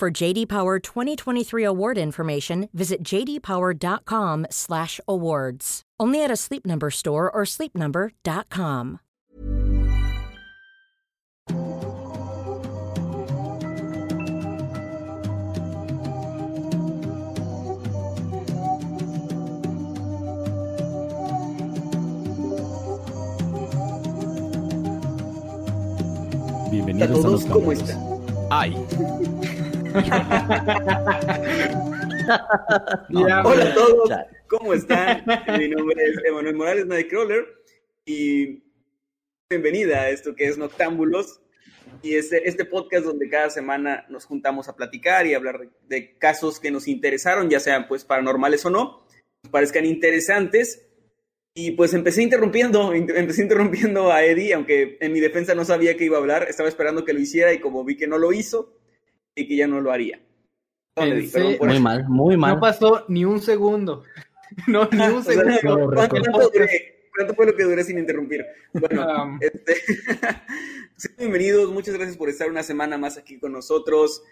For JD Power 2023 award information, visit jdpower.com/awards. Only at a Sleep Number store or sleepnumber.com. Bienvenidos a todos, los ¿cómo Cámaras. están? Ay, Ya, Hola a todos, ya. ¿cómo están? Mi nombre es Emanuel Morales Nightcrawler y bienvenida a esto que es Noctámbulos y este, este podcast donde cada semana nos juntamos a platicar y hablar de, de casos que nos interesaron, ya sean pues paranormales o no, nos parezcan interesantes. Y pues empecé interrumpiendo, in- empecé interrumpiendo a Eddie, aunque en mi defensa no sabía que iba a hablar, estaba esperando que lo hiciera y como vi que no lo hizo, y que ya no lo haría. Pensé- muy eso. mal, muy mal. No pasó ni un segundo. No, ni un O sea, segundo. ¿cuánto, cuánto duré? ¿Cuánto fue lo que duré sin interrumpir? Bueno, Um, este, sean bienvenidos, muchas gracias por estar una semana más aquí con nosotros.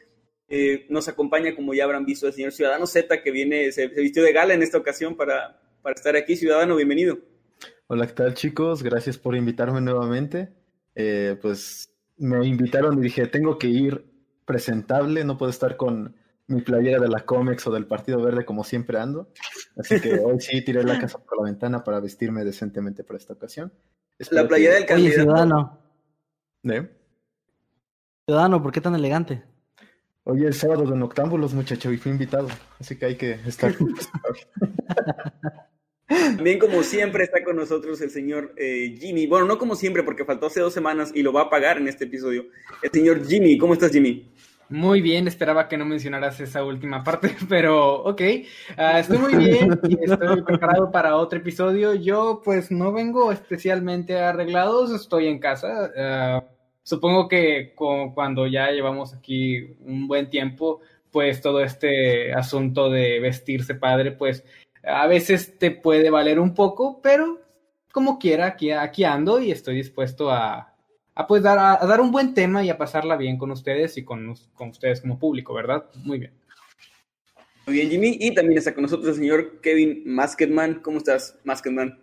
Eh, nos acompaña, como ya habrán visto, el señor Ciudadano Z, que viene, se, se vistió de gala en esta ocasión para, para estar aquí. Ciudadano, bienvenido. Hola, ¿qué tal chicos? Gracias por invitarme nuevamente. Eh, pues me invitaron y dije, tengo que ir presentable, no puedo estar con mi playera de la Comex o del Partido Verde como siempre ando. Así que hoy sí tiré la casa por la ventana para vestirme decentemente para esta ocasión. Espero La playera del que- Oye, candidato. ciudadano, ¿Eh? ciudadano, ¿por qué tan elegante? Hoy es sábado de Noctámbulos, muchacho, y fui invitado. Así que hay que estar También, como siempre, está con nosotros el señor eh, Jimmy. Bueno, no como siempre, porque faltó hace dos semanas y lo va a pagar en este episodio. El señor Jimmy, ¿cómo estás, Jimmy? Muy bien, esperaba que no mencionaras esa última parte, pero ok. Ah, estoy muy bien y estoy preparado para otro episodio. Yo, pues, no vengo especialmente arreglados, estoy en casa. Ah, supongo que co- cuando ya llevamos aquí un buen tiempo, pues todo este asunto de vestirse padre, pues a veces te puede valer un poco, pero como quiera, aquí ando y estoy dispuesto a, a, pues dar, a, a dar un buen tema y a pasarla bien con ustedes y con, con ustedes como público, ¿verdad? Muy bien. Muy bien, Jimmy. Y también está con nosotros el señor Kevin Masketman. ¿Cómo estás, Masketman?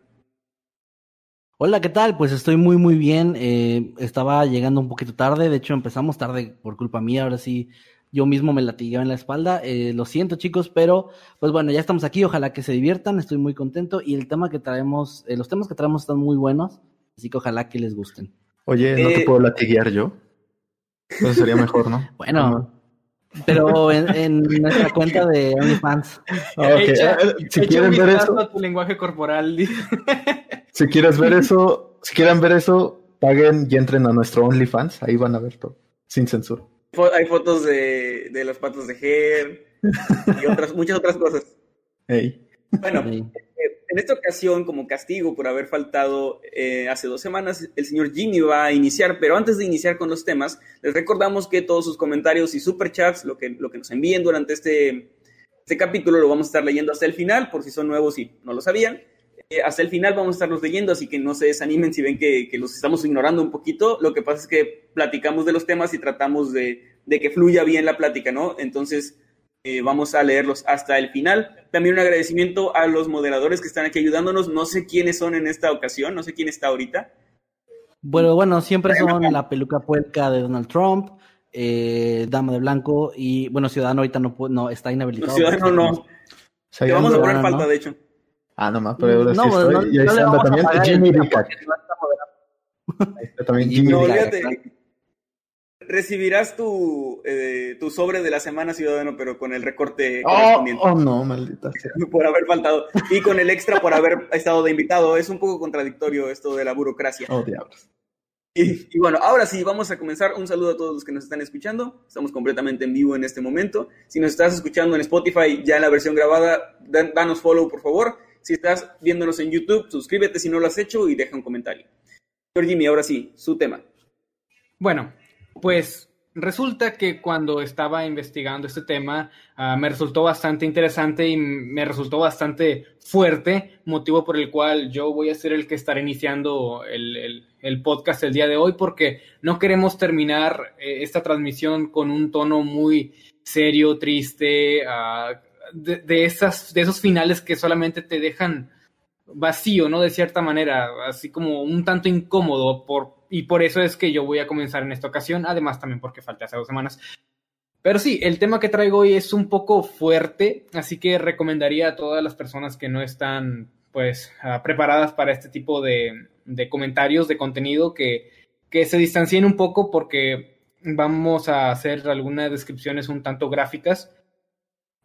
Hola, ¿qué tal? Pues estoy muy, muy bien. Eh, estaba llegando un poquito tarde, de hecho empezamos tarde por culpa mía, ahora sí yo mismo me latigué en la espalda. Eh, lo siento chicos, pero pues bueno, ya estamos aquí, ojalá que se diviertan, estoy muy contento y el tema que traemos, eh, los temas que traemos están muy buenos, así que ojalá que les gusten. Oye, ¿no Eh, te puedo latiguear yo? Eso sería mejor, ¿no? Bueno, pero en, en nuestra cuenta de OnlyFans. Ah, ok. Echa- Eh, si echa quieren ver eso, a tu lenguaje corporal. Si quieres ver eso, si quieren ver eso, paguen y entren a nuestro OnlyFans, ahí van a ver todo, sin censura. Hay fotos de, de los patos de Ger y otras, muchas otras cosas. Ey. Bueno, Sí. eh, en esta ocasión, como castigo por haber faltado eh, hace dos semanas, el señor Jimmy va a iniciar, pero antes de iniciar con los temas, les recordamos que todos sus comentarios y superchats, lo que, lo que nos envíen durante este, este capítulo, lo vamos a estar leyendo hasta el final, por si son nuevos y no lo sabían. Eh, hasta el final vamos a estarlos leyendo, así que no se desanimen si ven que, que los estamos ignorando un poquito. Lo que pasa es que platicamos de los temas y tratamos de, de que fluya bien la plática, ¿no? Entonces, eh, vamos a leerlos hasta el final. También un agradecimiento a los moderadores que están aquí ayudándonos. No sé quiénes son en esta ocasión, no sé quién está ahorita. Bueno, bueno, siempre son la peluca puerca de Donald Trump, eh, Dama de Blanco y, bueno, Ciudadano ahorita no, no está inhabilitado. Los ciudadanos no. Sea, Te vamos a poner no, falta, no. de hecho. Ah, nomás, pero ahora sí No, pues, estoy. no, y ahí no a también Jimmy no está. Ahí está también Jimmy No. Recibirás tu, eh, tu sobre de la semana, ciudadano, pero con el recorte Oh, correspondiente. oh, no, maldita sea. por haber faltado. Y con el extra por haber estado de invitado. Es un poco contradictorio esto de la burocracia. Oh, diablos. Y, bueno, ahora sí, vamos a comenzar. Un saludo a todos los que nos están escuchando. Estamos completamente en vivo en este momento. Si nos estás escuchando en Spotify, ya en la versión grabada, danos follow, por favor. Si estás viéndonos en YouTube, suscríbete si no lo has hecho y deja un comentario. Señor Jimmy, ahora sí, su tema. Bueno, pues resulta que cuando estaba investigando este tema uh, me resultó bastante interesante y me resultó bastante fuerte, motivo por el cual yo voy a ser el que estará iniciando el, el, podcast el día de hoy porque no queremos terminar eh, esta transmisión con un tono muy serio, triste, uh, de, esas, de esos finales que solamente te dejan vacío, ¿no? De cierta manera, así como un tanto incómodo por y por eso es que yo voy a comenzar en esta ocasión, además también porque falta hace dos semanas. Pero sí, el tema que traigo hoy es un poco fuerte, así que recomendaría a todas las personas que no están pues uh, preparadas para este tipo de, de comentarios, de contenido, que, que se distancien un poco porque vamos a hacer algunas descripciones un tanto gráficas.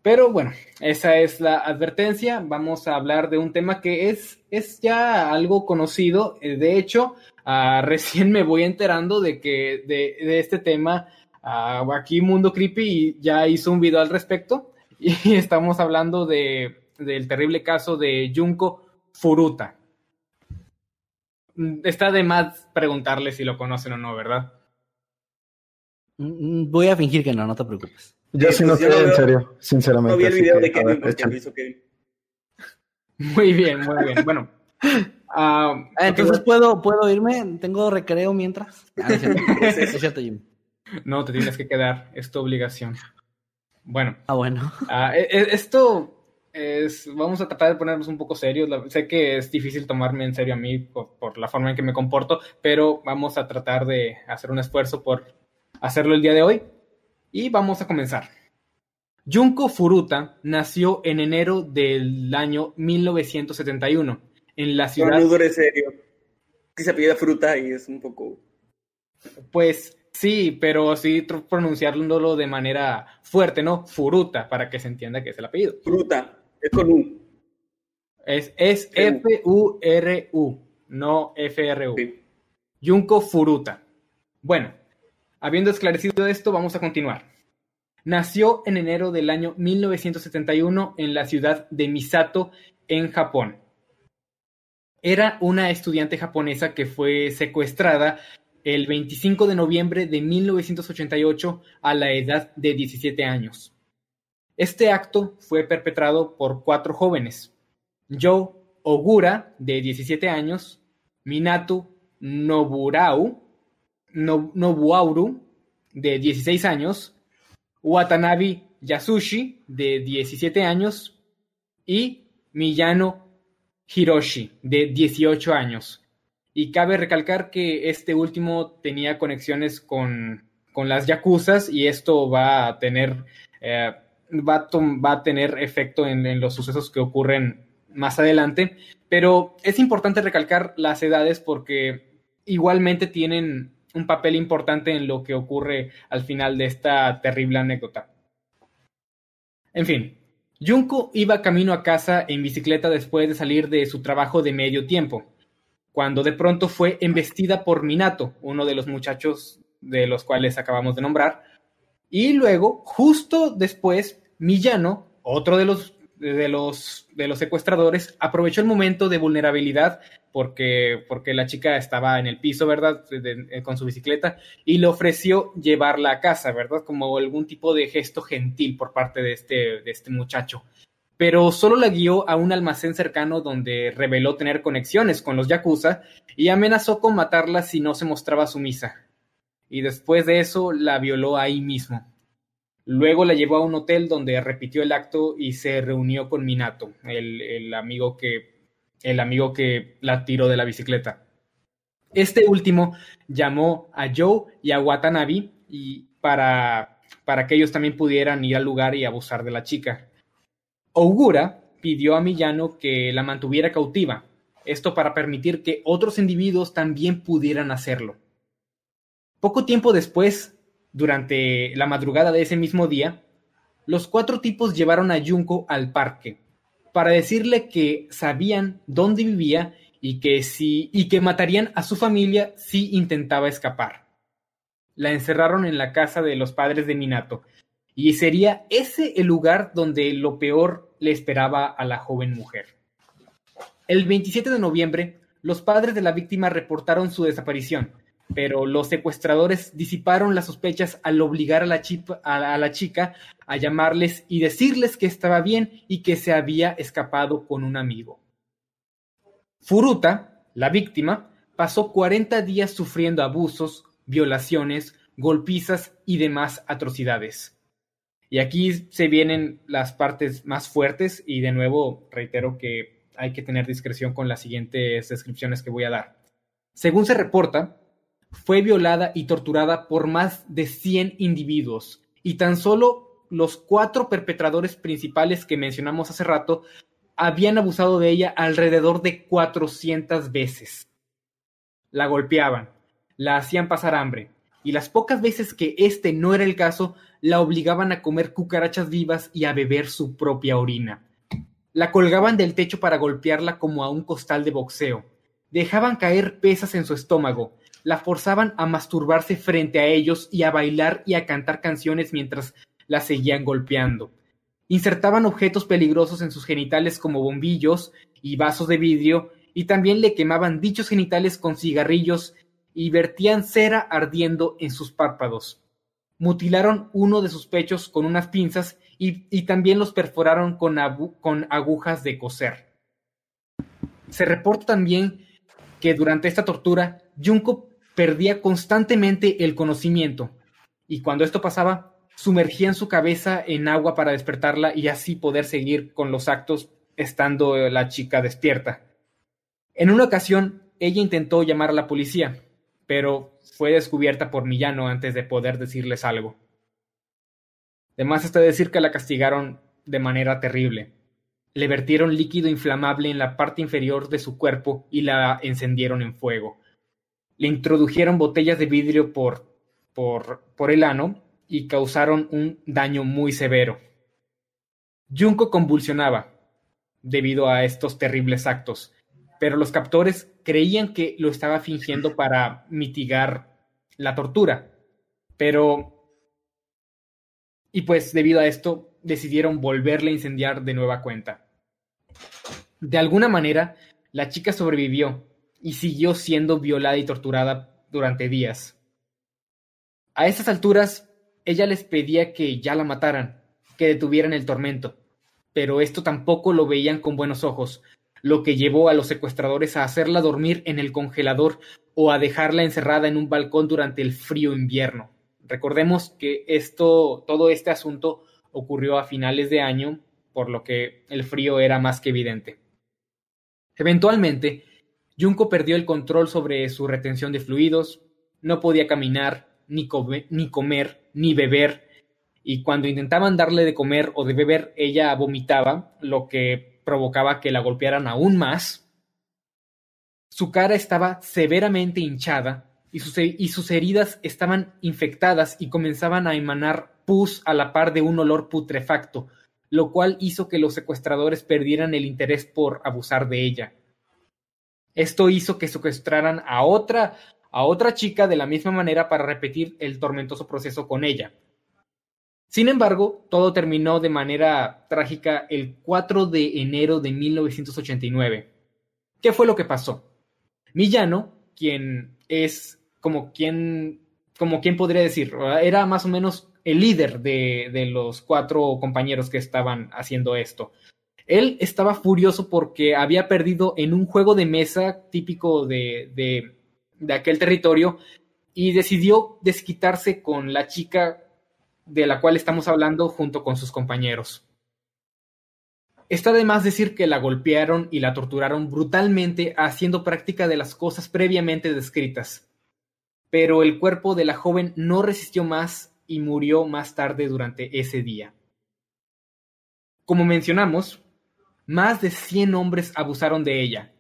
Pero bueno, esa es la advertencia. Vamos a hablar de un tema que es, es ya algo conocido. De hecho, Uh, recién me voy enterando de que de, de este tema uh, aquí Mundo Creepy ya hizo un video al respecto y estamos hablando de, del terrible caso de Junko Furuta. Está de más preguntarle si lo conocen o no, ¿verdad? Mm, voy a fingir que no, no te preocupes. Yo sí no sé, en serio, sinceramente. No vi el video de Kevin Kevin. Muy bien, muy bien. Bueno, Uh, entonces puedo, puedo irme, tengo recreo mientras. Ah, es, es, cierto, Jim. No, te tienes que quedar, es tu obligación. Bueno. Ah, bueno. Uh, esto es, vamos a tratar de ponernos un poco serios. Sé que es difícil tomarme en serio a mí por, por, la forma en que me comporto, pero vamos a tratar de hacer un esfuerzo por hacerlo el día de hoy. Y vamos a comenzar. Junko Furuta nació en enero del año 1971 en la ciudad. No, no dure serio. Si se pide fruta y es un poco. Pues sí, pero sí pronunciándolo de manera fuerte, ¿no? Furuta, para que se entienda que es el apellido. Fruta, es con U. Es, es F-U-R-U, no F-R-U. Sí. Junko Furuta. Bueno, habiendo esclarecido esto, vamos a continuar. Nació en enero del año 1971 en la ciudad de Misato, en Japón era una estudiante japonesa que fue secuestrada el 25 de noviembre de 1988 a la edad de 17 años. Este acto fue perpetrado por cuatro jóvenes: Joe Ogura, de 17 años, Minato Noburau, no, Nobuauru, de 16 años, Watanabe Yasushi, de 17 años, y Miyano Hiroshi, de 18 años. Y cabe recalcar que este último tenía conexiones con, con las yakuzas y esto va a tener, eh, va, a va, a tener efecto en, en los sucesos que ocurren más adelante. Pero es importante recalcar las edades porque igualmente tienen un papel importante en lo que ocurre al final de esta terrible anécdota. En fin, Junko iba camino a casa en bicicleta después de salir de su trabajo de medio tiempo, cuando de pronto fue embestida por Minato, uno de los muchachos de los cuales acabamos de nombrar, y luego, justo después, Millano, otro de los de los, de los secuestradores aprovechó el momento de vulnerabilidad porque, porque la chica estaba en el piso, ¿verdad? De, con su bicicleta y le ofreció llevarla a casa, ¿verdad? Como algún tipo de gesto gentil por parte de este, de este muchacho. Pero solo la guió a un almacén cercano donde reveló tener conexiones con los Yakuza y amenazó con matarla si no se mostraba sumisa. Y después de eso la violó ahí mismo. Luego la llevó a un hotel donde repitió el acto y se reunió con Minato, el, amigo, que, el amigo que la tiró de la bicicleta. Este último llamó a Joe y a Watanabe y para, para que ellos también pudieran ir al lugar y abusar de la chica. Ogura pidió a Millano que la mantuviera cautiva, esto para permitir que otros individuos también pudieran hacerlo. Poco tiempo después, durante la madrugada de ese mismo día, los cuatro tipos llevaron a Junko al parque para decirle que sabían dónde vivía y que, si, y que matarían a su familia si intentaba escapar. La encerraron en la casa de los padres de Minato, y sería ese el lugar donde lo peor le esperaba a la joven mujer. El 27 de noviembre, los padres de la víctima reportaron su desaparición, pero los secuestradores disiparon las sospechas al obligar a la, a la, chica a llamarles y decirles que estaba bien y que se había escapado con un amigo. Furuta, la víctima, pasó 40 días sufriendo abusos, violaciones, golpizas y demás atrocidades. Y aquí se vienen las partes más fuertes y de nuevo reitero que hay que tener discreción con las siguientes descripciones que voy a dar. Según se reporta, fue violada y torturada por más de 100 individuos y tan solo los cuatro perpetradores principales que mencionamos hace rato habían abusado de ella alrededor de 400 veces. La golpeaban, la hacían pasar hambre, y las pocas veces que este no era el caso, la obligaban a comer cucarachas vivas y a beber su propia orina. La colgaban del techo para golpearla como a un costal de boxeo. Dejaban caer pesas en su estómago, la forzaban a masturbarse frente a ellos y a bailar y a cantar canciones mientras la seguían golpeando. Insertaban objetos peligrosos en sus genitales como bombillos y vasos de vidrio y también le quemaban dichos genitales con cigarrillos y vertían cera ardiendo en sus párpados. Mutilaron uno de sus pechos con unas pinzas y, también los perforaron con, agujas de coser. Se reporta también que durante esta tortura, Junko perdía constantemente el conocimiento, y cuando esto pasaba, sumergían su cabeza en agua para despertarla y así poder seguir con los actos estando la chica despierta. En una ocasión, ella intentó llamar a la policía, pero fue descubierta por Millano antes de poder decirles algo. Además está decir que la castigaron de manera terrible. Le vertieron líquido inflamable en la parte inferior de su cuerpo y la encendieron en fuego le introdujeron botellas de vidrio por, por, por el ano y causaron un daño muy severo. Junko convulsionaba debido a estos terribles actos, pero los captores creían que lo estaba fingiendo para mitigar la tortura. Pero... Y pues debido a esto decidieron volverle a incendiar de nueva cuenta. De alguna manera, la chica sobrevivió y siguió siendo violada y torturada durante días. A esas alturas, ella les pedía que ya la mataran, que detuvieran el tormento, pero esto tampoco lo veían con buenos ojos, lo que llevó a los secuestradores a hacerla dormir en el congelador o a dejarla encerrada en un balcón durante el frío invierno. Recordemos que esto, todo este asunto ocurrió a finales de año, por lo que el frío era más que evidente. Eventualmente, Junko perdió el control sobre su retención de fluidos, no podía caminar, ni, comer, ni beber, y cuando intentaban darle de comer o de beber, ella vomitaba, lo que provocaba que la golpearan aún más. Su cara estaba severamente hinchada y sus, y sus heridas estaban infectadas y comenzaban a emanar pus a la par de un olor putrefacto, lo cual hizo que los secuestradores perdieran el interés por abusar de ella. Esto hizo que secuestraran a otra, a otra chica de la misma manera para repetir el tormentoso proceso con ella. Sin embargo, todo terminó de manera trágica el 4 de enero de 1989. ¿Qué fue lo que pasó? Millano, quien es como quien, como quien podría decir, era más o menos el líder de, de los cuatro compañeros que estaban haciendo esto. Él estaba furioso porque había perdido en un juego de mesa típico de, de, aquel territorio y decidió desquitarse con la chica de la cual estamos hablando junto con sus compañeros. Está de más decir que la golpearon y la torturaron brutalmente haciendo práctica de las cosas previamente descritas. Pero el cuerpo de la joven no resistió más y murió más tarde durante ese día. Como mencionamos, más de 100 hombres abusaron de ella.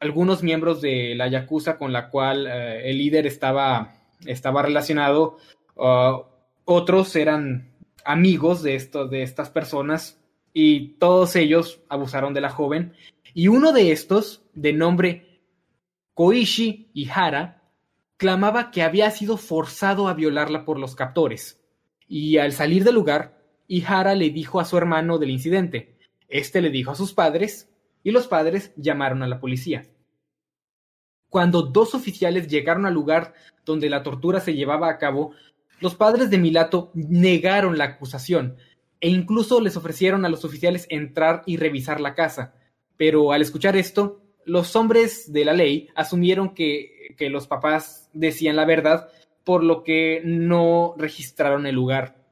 Algunos miembros de la Yakuza con la cual eh, el líder estaba, estaba relacionado, uh, otros eran amigos de, de estas personas y todos ellos abusaron de la joven Y uno de estos, de nombre Koishi Ihara, clamaba que había sido forzado a violarla por los captores. Y al salir del lugar, Ihara le dijo a su hermano del incidente. Este le dijo a sus padres y los padres llamaron a la policía. Cuando dos oficiales llegaron al lugar donde la tortura se llevaba a cabo, los padres de Milato negaron la acusación e incluso les ofrecieron a los oficiales entrar y revisar la casa. Pero al escuchar esto, los hombres de la ley asumieron que, que los papás decían la verdad, por lo que no registraron el lugar.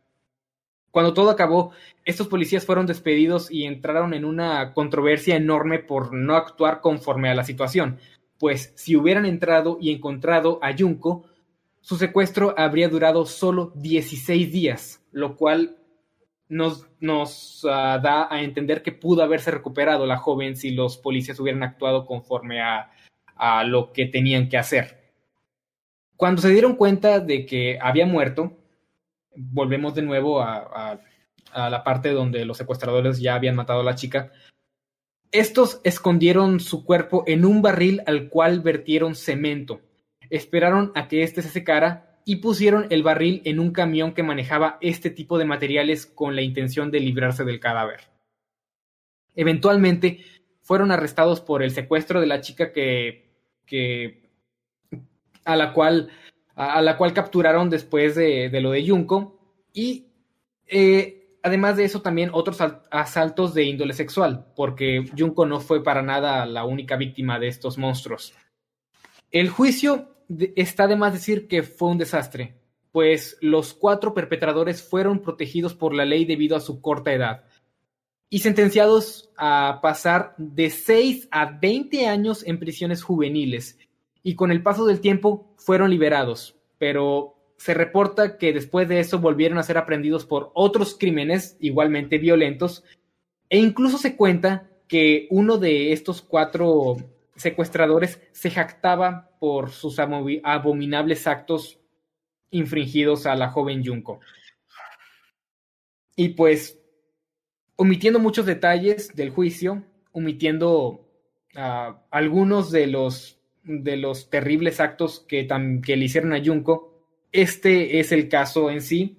Cuando todo acabó, estos policías fueron despedidos y entraron en una controversia enorme por no actuar conforme a la situación, pues si hubieran entrado y encontrado a Junko, su secuestro habría durado solo 16 días, lo cual nos, uh, da a entender que pudo haberse recuperado la joven si los policías hubieran actuado conforme a lo que tenían que hacer. Cuando se dieron cuenta de que había muerto, volvemos de nuevo a, la parte donde los secuestradores ya habían matado a la chica. Estos escondieron su cuerpo en un barril al cual vertieron cemento. Esperaron a que éste se secara y pusieron el barril en un camión que manejaba este tipo de materiales con la intención de librarse del cadáver. Eventualmente fueron arrestados por el secuestro de la chica que, que a la cual a, la cual capturaron después de, lo de Junko y eh, además de eso también otros asaltos de índole sexual porque Junko no fue para nada la única víctima de estos monstruos. El juicio está de más decir que fue un desastre, pues los cuatro perpetradores fueron protegidos por la ley debido a su corta edad y sentenciados a pasar de 6 a 20 años en prisiones juveniles y con el paso del tiempo fueron liberados, pero se reporta que después de eso volvieron a ser aprendidos por otros crímenes igualmente violentos e incluso se cuenta que uno de estos cuatro secuestradores se jactaba por sus abominables actos infringidos a la joven Junko. Y pues, omitiendo muchos detalles del juicio, omitiendo uh, algunos de los de los terribles actos que, que le hicieron a Junko. Este es el caso en sí.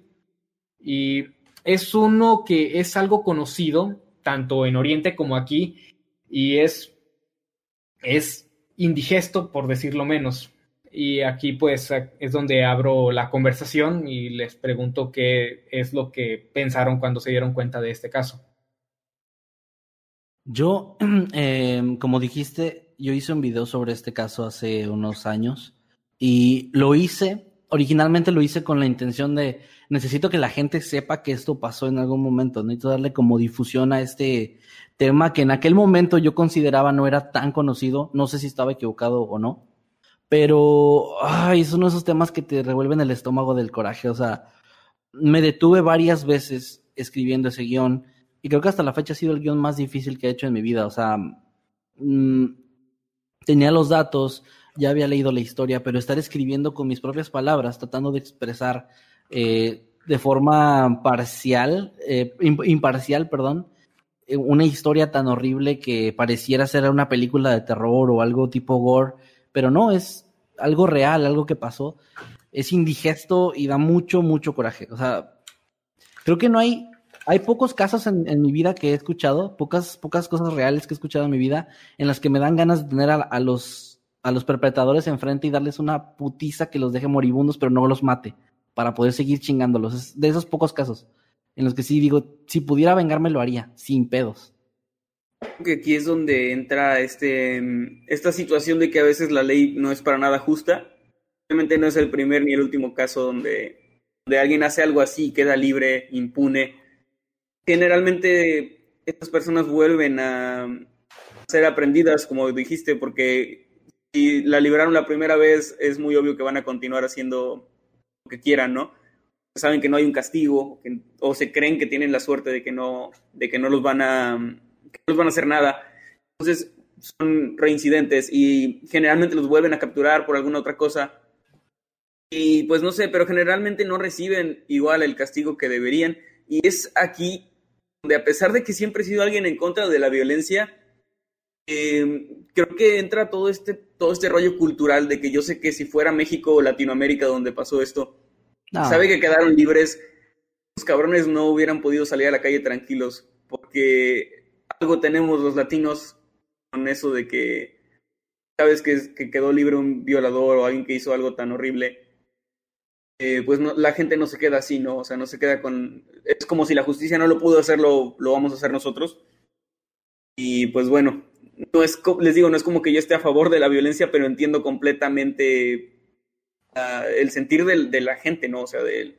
Y es uno que es algo conocido, tanto en Oriente como aquí, y es, es indigesto, por decirlo menos. Y aquí pues es donde abro la conversación y les pregunto qué es lo que pensaron cuando se dieron cuenta de este caso. Yo, eh, como dijiste, yo hice un video sobre este caso hace unos años y lo hice, originalmente lo hice con la intención de, necesito que la gente sepa que esto pasó en algún momento, necesito darle como difusión a este tema que en aquel momento yo consideraba no era tan conocido, no sé si estaba equivocado o no, pero ay, es uno de esos temas que te revuelven el estómago del coraje, o sea, me detuve varias veces escribiendo ese guion y creo que hasta la fecha ha sido el guion más difícil que he hecho en mi vida, o sea, mmm, tenía los datos, ya había leído la historia, pero estar escribiendo con mis propias palabras, tratando de expresar eh, de forma parcial, eh, imparcial, perdón, eh, una historia tan horrible que pareciera ser una película de terror o algo tipo gore, pero no, es algo real, algo que pasó. Es indigesto y da mucho, mucho coraje. O sea, creo que no hay hay pocos casos en, mi vida que he escuchado, pocas, pocas cosas reales que he escuchado en mi vida, en las que me dan ganas de tener a, los, a los perpetradores enfrente y darles una putiza que los deje moribundos, pero no los mate, para poder seguir chingándolos. Es de esos pocos casos en los que sí digo, si pudiera vengarme lo haría, sin pedos. Que aquí es donde entra este, esta situación de que a veces la ley no es para nada justa. Obviamente no es el primer ni el último caso donde, donde alguien hace algo así y queda libre, impune generalmente estas personas vuelven a ser aprendidas, como dijiste, porque si la liberaron la primera vez, es muy obvio que van a continuar haciendo lo que quieran, ¿no? Saben que no hay un castigo, o se creen que tienen la suerte de que no, de que no los van a, que no los van a hacer nada. Entonces son reincidentes y generalmente los vuelven a capturar por alguna otra cosa. Y pues no sé, pero generalmente no reciben igual el castigo que deberían. Y es aquí donde a pesar de que siempre he sido alguien en contra de la violencia, eh, creo que entra todo este, todo este rollo cultural de que yo sé que si fuera México o Latinoamérica donde pasó esto, No. sabe que quedaron libres, los cabrones no hubieran podido salir a la calle tranquilos, porque algo tenemos los latinos con eso de que sabes que, que quedó libre un violador o alguien que hizo algo tan horrible. Eh, pues no, la gente no se queda así, ¿no? O sea, no se queda con... Es como si la justicia no lo pudo hacer, lo, lo vamos a hacer nosotros. Y pues bueno, no es, les digo, no es como que yo esté a favor de la violencia, pero entiendo completamente ah, el sentir del- de la gente, ¿no? O sea, del,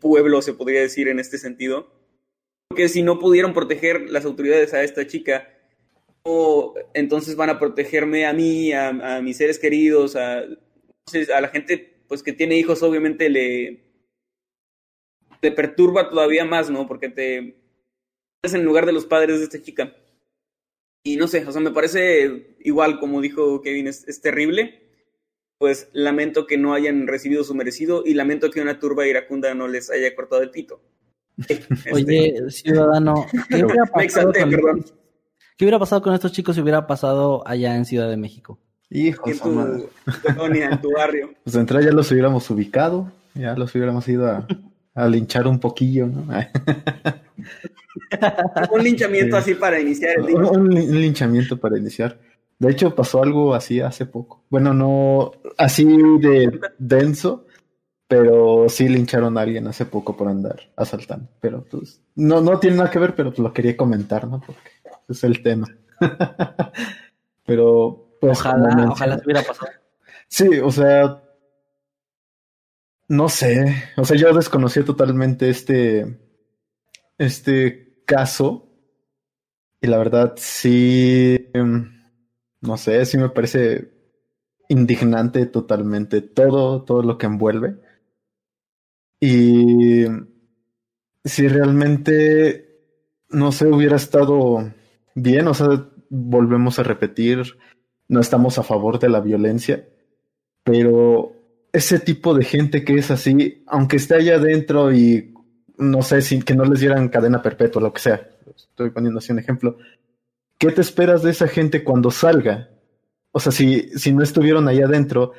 pueblo, se podría decir en este sentido. Porque si no pudieron proteger las autoridades a esta chica, ¿cómo entonces van a protegerme a mí, a, a mis seres queridos, a, a la gente pues que tiene hijos, obviamente le, le perturba todavía más, ¿no? Porque te pones en lugar de los padres de esta chica. Y no sé, o sea, me parece igual, como dijo Kevin, es, es terrible. Pues lamento que no hayan recibido su merecido y lamento que una turba iracunda no les haya cortado el pito. Este, Oye, ciudadano, ¿qué hubiera, me pasado exalté, con. ¿qué hubiera pasado con estos chicos si hubiera pasado allá en Ciudad de México? Hijo, En madre. tu, colonia, en tu barrio. Pues de entrada ya los hubiéramos ubicado, ya los hubiéramos ido a, a linchar un poquillo, ¿no? Un linchamiento Sí. así para iniciar el día. un, un linchamiento para iniciar. De hecho, pasó algo así hace poco. Bueno, no así de denso, pero sí lincharon a alguien hace poco por andar asaltando. Pero pues, no, no tiene nada que ver, pero pues lo quería comentar, ¿no? Porque es el tema. pero, pues. Ojalá, ojalá se hubiera pasado. Sí, o sea, no sé, o sea, yo desconocía totalmente este, este caso y la verdad sí, em, no sé, sí me parece indignante totalmente todo, todo lo que envuelve y si realmente, no sé, hubiera estado bien, o sea, volvemos a repetir, no estamos a favor de la violencia pero ese tipo de gente que es así, aunque esté allá adentro y no sé, sin que no les dieran cadena perpetua, lo que sea, estoy poniendo así un ejemplo, ¿qué te esperas de esa gente cuando salga? O sea, si, si no estuvieron ahí adentro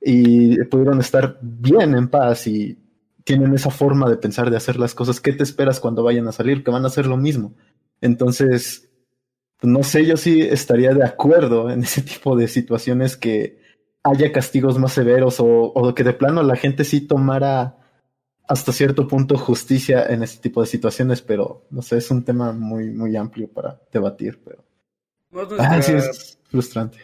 y pudieron estar bien en paz y tienen esa forma de pensar, de hacer las cosas, ¿qué te esperas cuando vayan a salir? Que van a hacer lo mismo. Entonces, no sé, yo sí estaría de acuerdo en ese tipo de situaciones que haya castigos más severos o, o que de plano la gente sí tomara hasta cierto punto justicia en ese tipo de situaciones, pero no sé, es un tema muy, muy amplio para debatir, pero Nuestra- ah, sí es frustrante.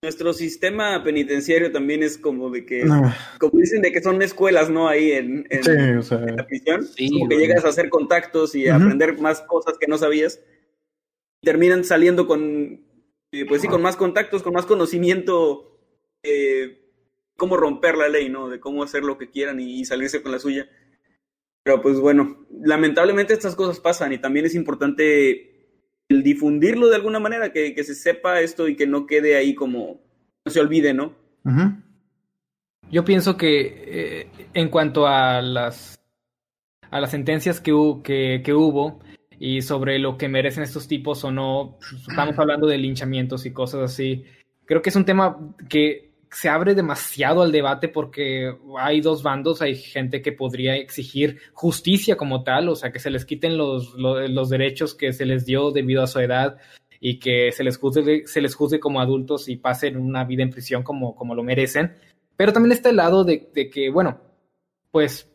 Nuestro sistema penitenciario también es como de que, Ah, como dicen, de que son escuelas, ¿no? Ahí en, en- sí, o sea, en la prisión. Sí, como que llegas a hacer contactos y aprender más cosas que no sabías. Terminan saliendo con, eh, pues sí, con más contactos, con más conocimiento de cómo romper la ley, ¿no? De cómo hacer lo que quieran y, y salirse con la suya. Pero pues bueno, lamentablemente estas cosas pasan y también es importante el difundirlo de alguna manera, que, que se sepa esto y que no quede ahí como, no se olvide, ¿no? Yo pienso que eh, en cuanto a las a las sentencias que, hu- que, que hubo y sobre lo que merecen estos tipos o no, pues, estamos hablando de linchamientos y cosas así. Creo que es un tema que se abre demasiado al debate porque hay dos bandos, hay gente que podría exigir justicia como tal, o sea, que se les quiten los, lo- los derechos que se les dio debido a su edad y que se les juzgue, se les juzgue como adultos y pasen una vida en prisión como, como lo merecen. Pero también está el lado de, de que, bueno, pues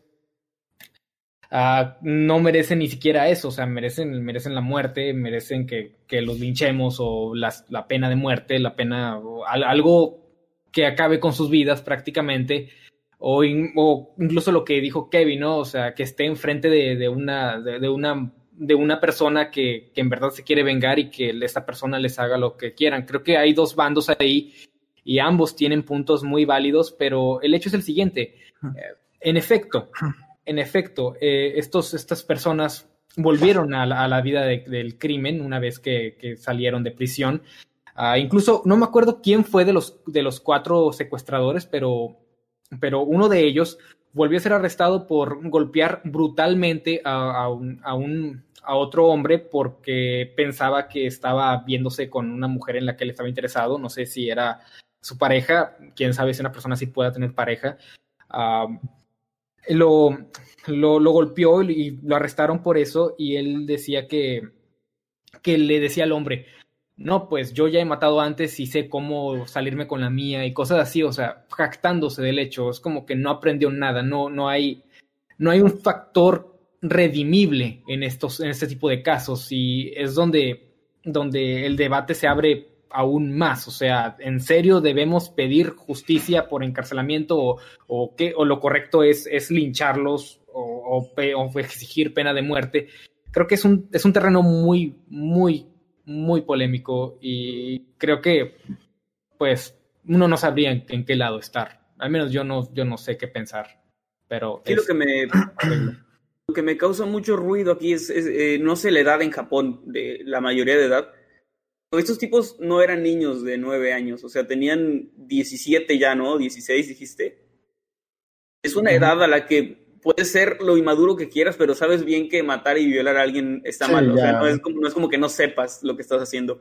ah, no merecen ni siquiera eso, o sea, merecen, merecen la muerte, merecen que, que los linchemos o las- la pena de muerte, la pena, algo que acabe con sus vidas prácticamente, o, in- o incluso lo que dijo Kevin, ¿no? O sea, que esté enfrente de, de una, de, de una, de una persona que, que en verdad se quiere vengar y que esta persona les haga lo que quieran. Creo que hay dos bandos ahí y ambos tienen puntos muy válidos, pero el hecho es el siguiente. Eh, en efecto, en efecto, eh, estos, estas personas volvieron a la, vida de- del crimen una vez que, salieron de prisión. Ah, incluso no me acuerdo quién fue de los, de los cuatro secuestradores, pero, pero uno de ellos volvió a ser arrestado por golpear brutalmente a, a, un, a otro hombre porque pensaba que estaba viéndose con una mujer en la que él estaba interesado. No sé si era su pareja, quién sabe si una persona así pueda tener pareja. Lo, lo, golpeó y lo arrestaron por eso y él decía que, que le decía al hombre, no, pues yo ya he matado antes y sé cómo salirme con la mía y cosas así, o sea, jactándose del hecho, es como que no aprendió nada, no, no hay, no hay un factor redimible en estos, en este tipo de casos y es donde, donde el debate se abre aún más, o sea, en serio debemos pedir justicia por encarcelamiento o, o, qué, o lo correcto es, es lincharlos o, o, exigir pena de muerte. Creo que es un, es un terreno muy, muy muy polémico y creo que pues uno no sabría en, qué lado estar. Al menos yo no, yo no sé qué pensar. Pero sí, lo que me lo que me causa mucho ruido aquí es, eh, no sé la edad en Japón de la mayoría de edad. Estos tipos no eran niños de nueve años, o sea, tenían 17 ya, ¿no? 16 dijiste. Es una edad a la que puedes ser lo inmaduro que quieras, pero sabes bien que matar y violar a alguien está mal. O sea, no es, como, no es como que no sepas lo que estás haciendo.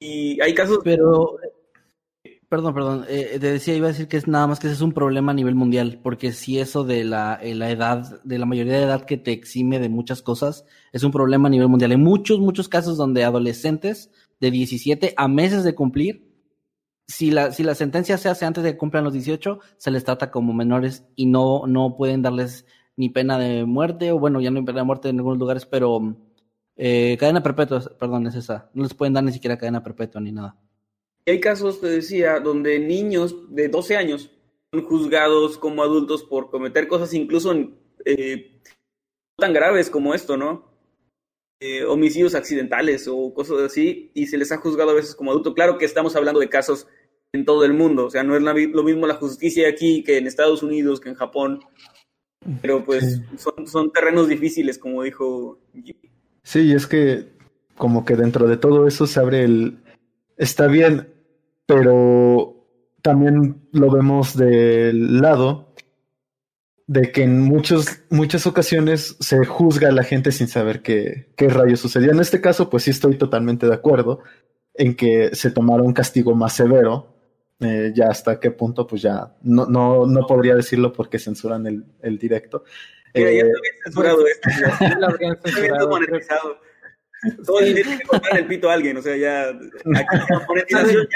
Y hay casos. Pero. Perdón, perdón. Eh, te decía, iba a decir que es nada más que ese es un problema a nivel mundial, porque si eso de la, eh, la edad, de la mayoría de edad que te exime de muchas cosas, es un problema a nivel mundial. Hay muchos, muchos casos donde adolescentes de 17 a meses de cumplir si la, si la sentencia se hace antes de que cumplan los 18, se les trata como menores y no, no pueden darles ni pena de muerte, o bueno, ya no hay pena de muerte en algunos lugares, pero eh, cadena perpetua, perdón, es esa. No les pueden dar ni siquiera cadena perpetua ni nada. Hay casos, te decía, donde niños de 12 años son juzgados como adultos por cometer cosas incluso eh, tan graves como esto, ¿no? Eh, homicidios accidentales o cosas así, y se les ha juzgado a veces como adulto. Claro que estamos hablando de casos en todo el mundo, o sea, no es lo mismo la justicia aquí que en Estados Unidos, que en Japón, pero pues son, son terrenos difíciles, como dijo. Sí, es que como que dentro de todo eso se abre el... Está bien, pero también lo vemos del lado de que en muchos, muchas ocasiones se juzga a la gente sin saber qué, qué rayos sucedió. En este caso, pues sí estoy totalmente de acuerdo en que se tomara un castigo más severo. Eh, ya hasta qué punto, pues ya no, no, no podría decirlo porque censuran el, el directo. Mira, ya eh, censurado esto. Ya, lo habrían censurado. Todo tiene que cortar el pito a alguien, o sea, ya.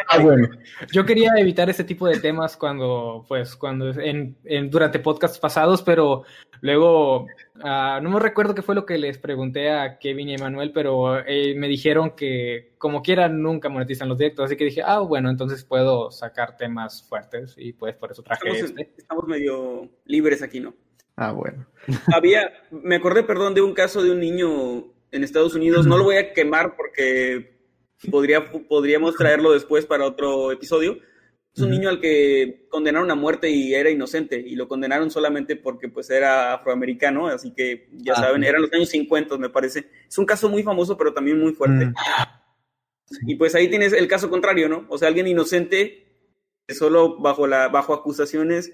ah, bueno. Yo quería evitar ese tipo de temas cuando, pues, cuando en, en durante podcasts pasados, pero luego uh, no me recuerdo qué fue lo que les pregunté a Kevin y Emanuel, pero eh, me dijeron que como quiera nunca monetizan los directos, así que dije, ah, bueno, entonces puedo sacar temas fuertes y pues por eso traje estamos, este. Estamos medio libres aquí, ¿no? Ah, bueno. Había, me acordé, perdón, de un caso de un niño en Estados Unidos. No lo voy a quemar porque podría, podríamos traerlo después para otro episodio. Es un niño al que condenaron a muerte y era inocente y lo condenaron solamente porque pues era afroamericano, así que ya ah, saben, eran los años 50 me parece. Es un caso muy famoso pero también muy fuerte. Mm. Y pues ahí tienes el caso contrario, ¿no? O sea, alguien inocente solo bajo la bajo acusaciones,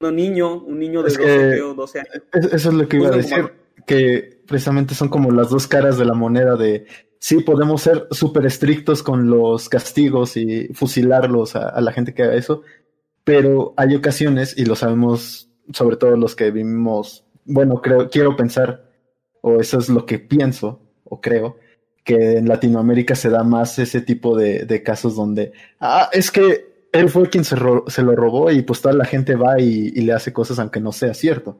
un niño, un niño de 12, o 12 años. Eso es lo que iba a decir que precisamente son como las dos caras de la moneda de sí, podemos ser súper estrictos con los castigos y fusilarlos a, la gente que haga eso, pero hay ocasiones, y lo sabemos sobre todo los que vivimos, bueno, creo, quiero pensar, o eso es lo que pienso, o creo, que en Latinoamérica se da más ese tipo de, casos donde, ah, es que él fue quien se, se, lo robó y pues toda la gente va y le hace cosas aunque no sea cierto.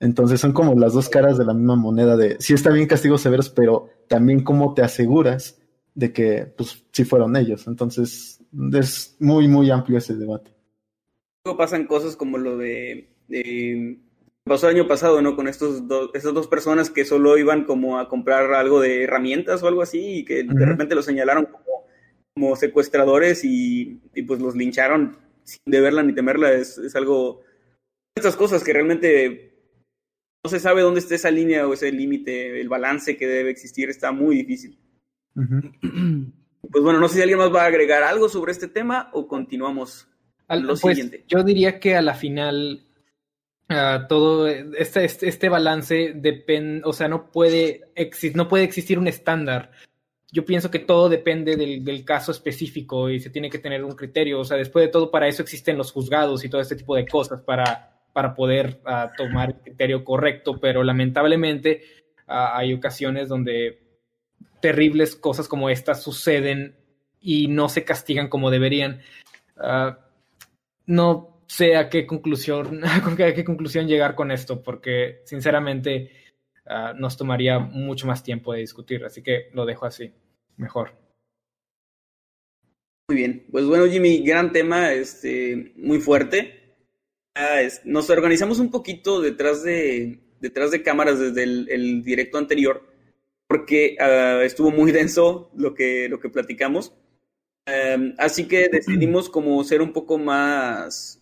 Entonces son como las dos caras de la misma moneda de sí está bien castigos severos, pero también cómo te aseguras de que pues sí fueron ellos. Entonces es muy, muy amplio ese debate. Luego pasan cosas como lo de, pasó el año pasado, ¿no? Con estos dos, estas dos personas que solo iban como a comprar algo de herramientas o algo así y que de repente los señalaron como, como secuestradores y, pues los lincharon sin deberla ni temerla. Es, es algo, estas cosas que realmente no se sabe dónde está esa línea o ese límite, el balance que debe existir está muy difícil. Pues bueno, no sé si alguien más va a agregar algo sobre este tema o continuamos Al, lo pues, siguiente. Yo diría que a la final ah, todo este, este, este balance depende, o sea, no puede, no puede existir un estándar. Yo pienso que todo depende del, del, caso específico y se tiene que tener un criterio. O sea, después de todo, para eso existen los juzgados y todo este tipo de cosas, para, para poder uh, tomar el criterio correcto, pero lamentablemente uh, hay ocasiones donde terribles cosas como estas suceden y no se castigan como deberían. Uh, no sé a qué conclusión, a qué conclusión llegar con esto, porque sinceramente nos tomaría mucho más tiempo de discutir, así que lo dejo así, mejor. Muy bien, pues bueno Jimmy, gran tema, este, muy fuerte. Ah, nos organizamos un poquito detrás de, detrás de cámaras desde el, el directo anterior, porque uh, estuvo muy denso lo que, lo que platicamos. Um, así que decidimos como ser un poco más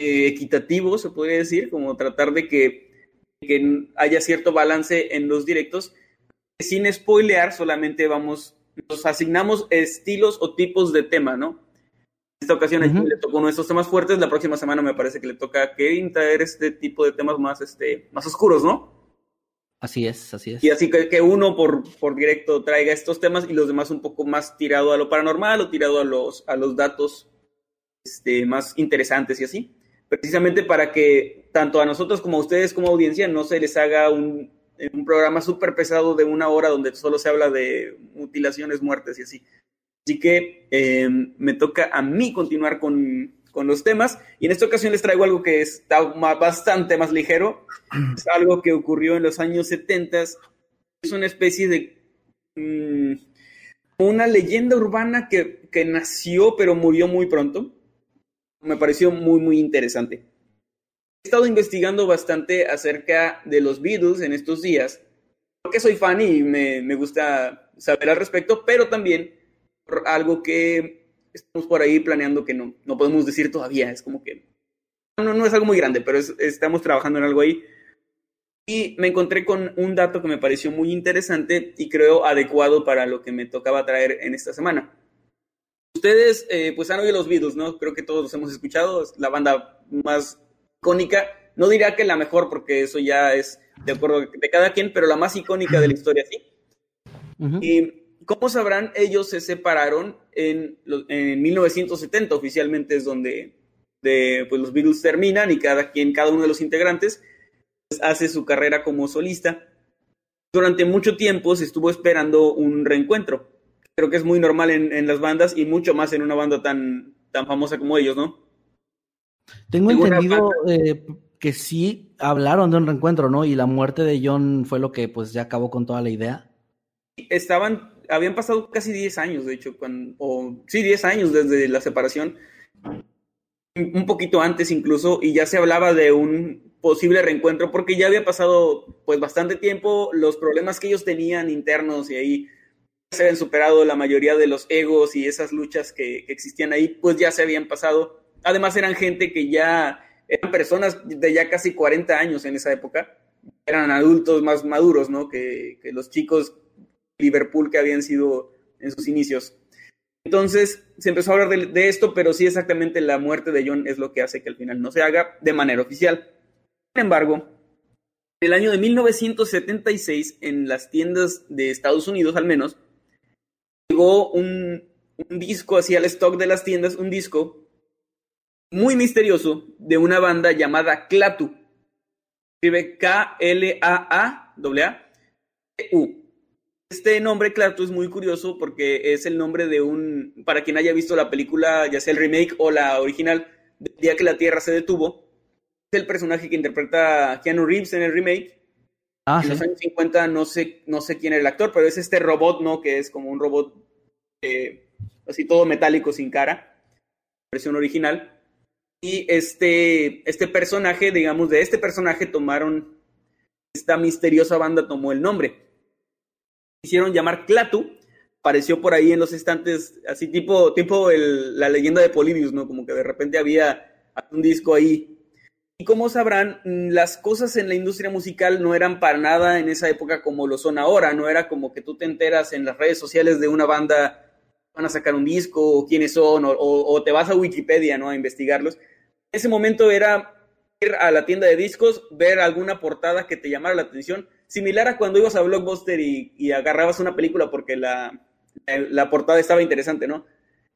eh, equitativo, se podría decir, como tratar de que, que, haya cierto balance en los directos. Sin spoilear, solamente vamos, nos asignamos estilos o tipos de tema, ¿no? En esta ocasión uh -huh. le tocó uno de estos temas fuertes, la próxima semana me parece que le toca a Kevin traer este tipo de temas más, este, más oscuros, ¿no? Así es, así es. Y así que, que uno por, por directo traiga estos temas y los demás un poco más tirado a lo paranormal o tirado a los, a los datos este, más interesantes y así. Precisamente para que tanto a nosotros como a ustedes como audiencia no se les haga un, un programa súper pesado de una hora donde solo se habla de mutilaciones, muertes y así. Así que eh, me toca a mí continuar con, con los temas. Y en esta ocasión les traigo algo que está bastante más ligero. Es algo que ocurrió en los años 70. Es una especie de. Mmm, una leyenda urbana que, que, nació pero murió muy pronto. Me pareció muy, muy interesante. He estado investigando bastante acerca de los Beatles en estos días. Porque soy fan y me, me gusta saber al respecto, pero también algo que estamos por ahí planeando que no, no podemos decir todavía. Es como que no, no es algo muy grande, pero es, estamos trabajando en algo ahí. Y me encontré con un dato que me pareció muy interesante y creo adecuado para lo que me tocaba traer en esta semana. Ustedes, eh, pues han oído los Beatles, ¿no? Creo que todos los hemos escuchado. Es la banda más icónica. No diría que la mejor, porque eso ya es de acuerdo de cada quien, pero la más icónica de la historia, sí. Uh -huh. Y como sabrán, ellos se separaron en, en 1970, oficialmente es donde de, pues, los Beatles terminan y cada quien, cada uno de los integrantes pues, hace su carrera como solista. Durante mucho tiempo se estuvo esperando un reencuentro. Creo que es muy normal en, en las bandas y mucho más en una banda tan, tan famosa como ellos, ¿no? Tengo entendido eh, que sí hablaron de un reencuentro, ¿no? Y la muerte de John fue lo que pues ya acabó con toda la idea. Estaban habían pasado casi 10 años, de hecho, cuando, o sí, 10 años desde la separación, un poquito antes incluso, y ya se hablaba de un posible reencuentro, porque ya había pasado pues bastante tiempo, los problemas que ellos tenían internos y ahí se habían superado la mayoría de los egos y esas luchas que, existían ahí, pues ya se habían pasado. Además eran gente que ya, eran personas de ya casi 40 años en esa época, eran adultos más maduros, ¿no? Que los chicos Liverpool que habían sido en sus inicios. Entonces se empezó a hablar de, esto, pero sí exactamente la muerte de John es lo que hace que al final no se haga de manera oficial. Sin embargo, en el año de 1976, en las tiendas de Estados Unidos al menos, llegó un, disco hacia el stock de las tiendas, un disco muy misterioso de una banda llamada Clatu. Escribe K-L-A-A-A-U. Este nombre, Clatu, es muy curioso porque es el nombre de un, para quien haya visto la película, ya sea el remake o la original, del día que la Tierra se detuvo, es el personaje que interpreta Keanu Reeves en el remake. Ah, en ¿sí? los años 50 no sé, no sé quién era el actor, pero es este robot, ¿no? Que es como un robot eh, así todo metálico sin cara, versión original. Y este, este personaje, digamos, de este personaje tomaron, esta misteriosa banda tomó el nombre hicieron llamar Clatu, apareció por ahí en los estantes, así tipo, tipo la leyenda de Polybius, ¿no? Como que de repente había un disco ahí. Y como sabrán, las cosas en la industria musical no eran para nada en esa época como lo son ahora, no era como que tú te enteras en las redes sociales de una banda, van a sacar un disco, o quiénes son, o, o, o te vas a Wikipedia, ¿no? A investigarlos. En ese momento era ir a la tienda de discos, ver alguna portada que te llamara la atención, similar a cuando ibas a Blockbuster y, agarrabas una película porque la, la, portada estaba interesante, ¿no?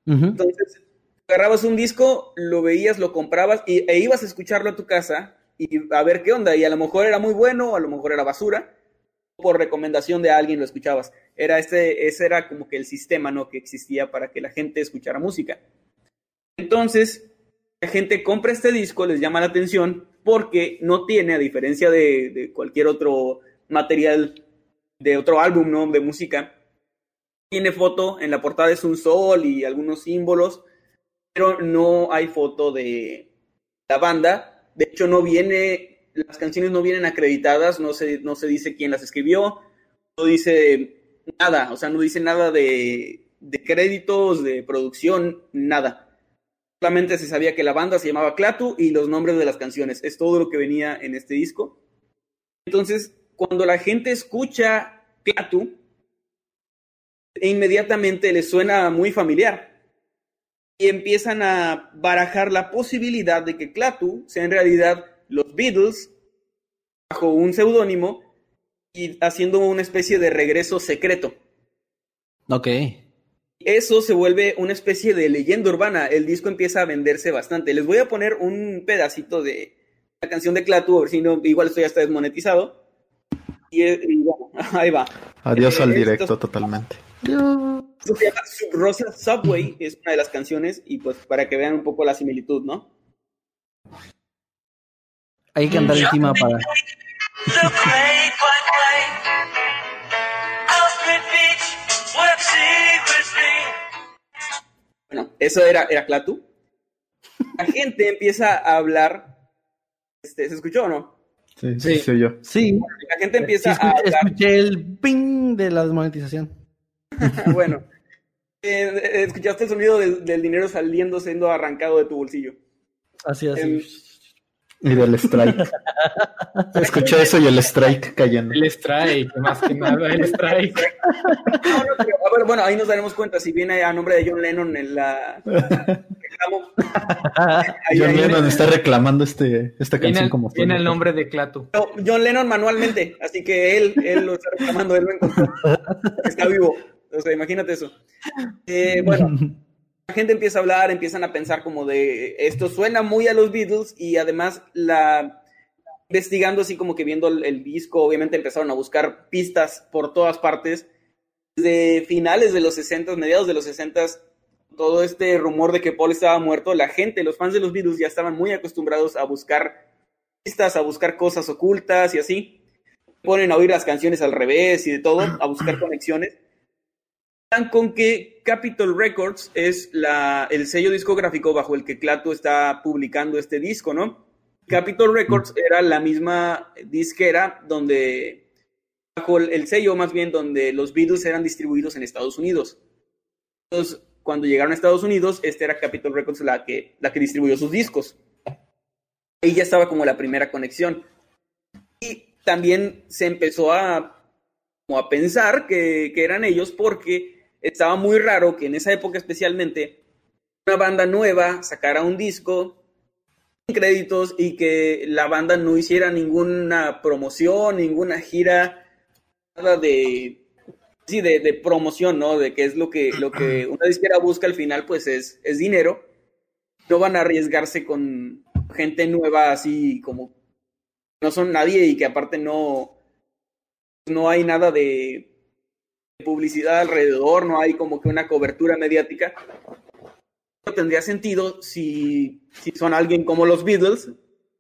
Entonces, agarrabas un disco, lo veías, lo comprabas y, e ibas a escucharlo a tu casa y a ver qué onda. Y a lo mejor era muy bueno, a lo mejor era basura, por recomendación de alguien lo escuchabas. Era este, ese era como que el sistema, ¿no? Que existía para que la gente escuchara música. Entonces, la gente compra este disco, les llama la atención porque no tiene, a diferencia de, cualquier otro material, de otro álbum, ¿no? De música, tiene foto, en la portada es un sol y algunos símbolos, pero no hay foto de la banda. De hecho, no viene, las canciones no vienen acreditadas, no se, no se dice quién las escribió, no dice nada, o sea, no dice nada de, de créditos, de producción, nada. Solamente se sabía que la banda se llamaba Clatu y los nombres de las canciones. Es todo lo que venía en este disco. Entonces, cuando la gente escucha Clatu, inmediatamente les suena muy familiar. Y empiezan a barajar la posibilidad de que Clatu sea en realidad los Beatles bajo un seudónimo y haciendo una especie de regreso secreto. Ok eso se vuelve una especie de leyenda urbana. El disco empieza a venderse bastante. Les voy a poner un pedacito de la canción de Clatu, a ver si no, igual estoy hasta desmonetizado. Y, bueno, ahí va. Adiós al eh, directo totalmente. Esto se llama Rosa Subway, es una de las canciones, y pues para que vean un poco la similitud, ¿no? Hay que andar encima para. Bueno, eso era, era Clatu. La gente empieza a hablar. Este, ¿Se escuchó o no? Sí, sí, sí, yo. Sí. La gente empieza a. Escuché el ping de la desmonetización. bueno. Eh, escuchaste el sonido del, dinero saliendo, siendo arrancado de tu bolsillo. Así, así. Em, y del strike. Escuché eso y el strike cayendo. El strike, más que nada, el strike. bueno, ahí nos daremos cuenta si viene a nombre de John Lennon en la. John Lennon está reclamando este, esta canción como Tiene el nombre de Clato. John Lennon manualmente, así que él, él lo está reclamando, él lo encontró. Está vivo. O sea, imagínate eso. Eh, bueno la gente empieza a hablar, empiezan a pensar como de esto suena muy a los Beatles y además la investigando así como que viendo el, disco, obviamente empezaron a buscar pistas por todas partes. Desde finales de los 60, mediados de los 60, todo este rumor de que Paul estaba muerto, la gente, los fans de los Beatles ya estaban muy acostumbrados a buscar pistas, a buscar cosas ocultas y así. Ponen a oír las canciones al revés y de todo, a buscar conexiones con que Capitol Records es la, el sello discográfico bajo el que Clato está publicando este disco, ¿no? Capitol Records era la misma disquera donde, bajo el sello más bien, donde los Beatles eran distribuidos en Estados Unidos. Entonces, cuando llegaron a Estados Unidos, esta era Capitol Records la que, la que distribuyó sus discos. Ahí ya estaba como la primera conexión. Y también se empezó a, a pensar que, que eran ellos porque estaba muy raro que en esa época especialmente una banda nueva sacara un disco sin créditos y que la banda no hiciera ninguna promoción, ninguna gira, nada de sí, de, promoción, ¿no? De qué es lo que, lo que una disquera busca al final, pues es, es dinero. No van a arriesgarse con gente nueva así como no son nadie y que aparte no, no hay nada de publicidad alrededor, no hay como que una cobertura mediática. No tendría sentido si, si son alguien como los Beatles,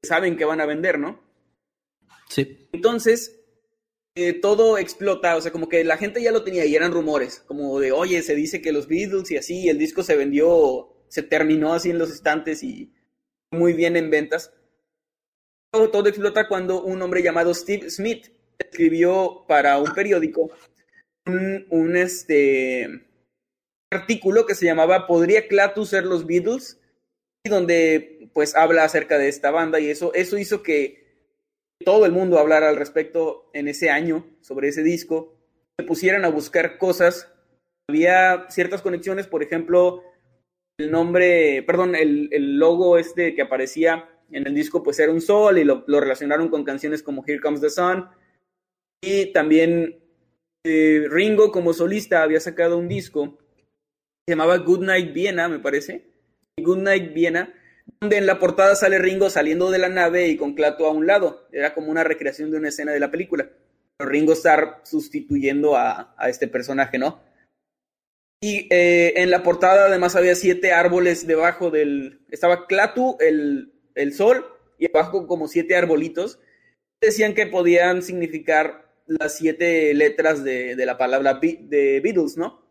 que saben que van a vender, ¿no? Sí. Entonces, eh, todo explota, o sea, como que la gente ya lo tenía y eran rumores, como de, oye, se dice que los Beatles y así, el disco se vendió, se terminó así en los estantes y muy bien en ventas. Todo, todo explota cuando un hombre llamado Steve Smith escribió para un periódico un, este, artículo que se llamaba ¿Podría Clatus ser los Beatles? Y donde pues habla acerca de esta banda y eso, eso hizo que todo el mundo hablara al respecto en ese año sobre ese disco, se pusieran a buscar cosas. Había ciertas conexiones, por ejemplo, el nombre, perdón, el, el logo este que aparecía en el disco pues era un sol y lo, relacionaron con canciones como Here Comes the Sun. Y también eh, Ringo como solista había sacado un disco se llamaba Good Night Viena, me parece. Good Night Viena, donde en la portada sale Ringo saliendo de la nave y con Clato a un lado. Era como una recreación de una escena de la película. Ringo Starr sustituyendo a, este personaje, ¿no? Y eh, en la portada además había siete árboles debajo del... Estaba Clatu, el, el sol, y abajo como siete arbolitos. Decían que podían significar las siete letras de, la palabra de Beatles, ¿no?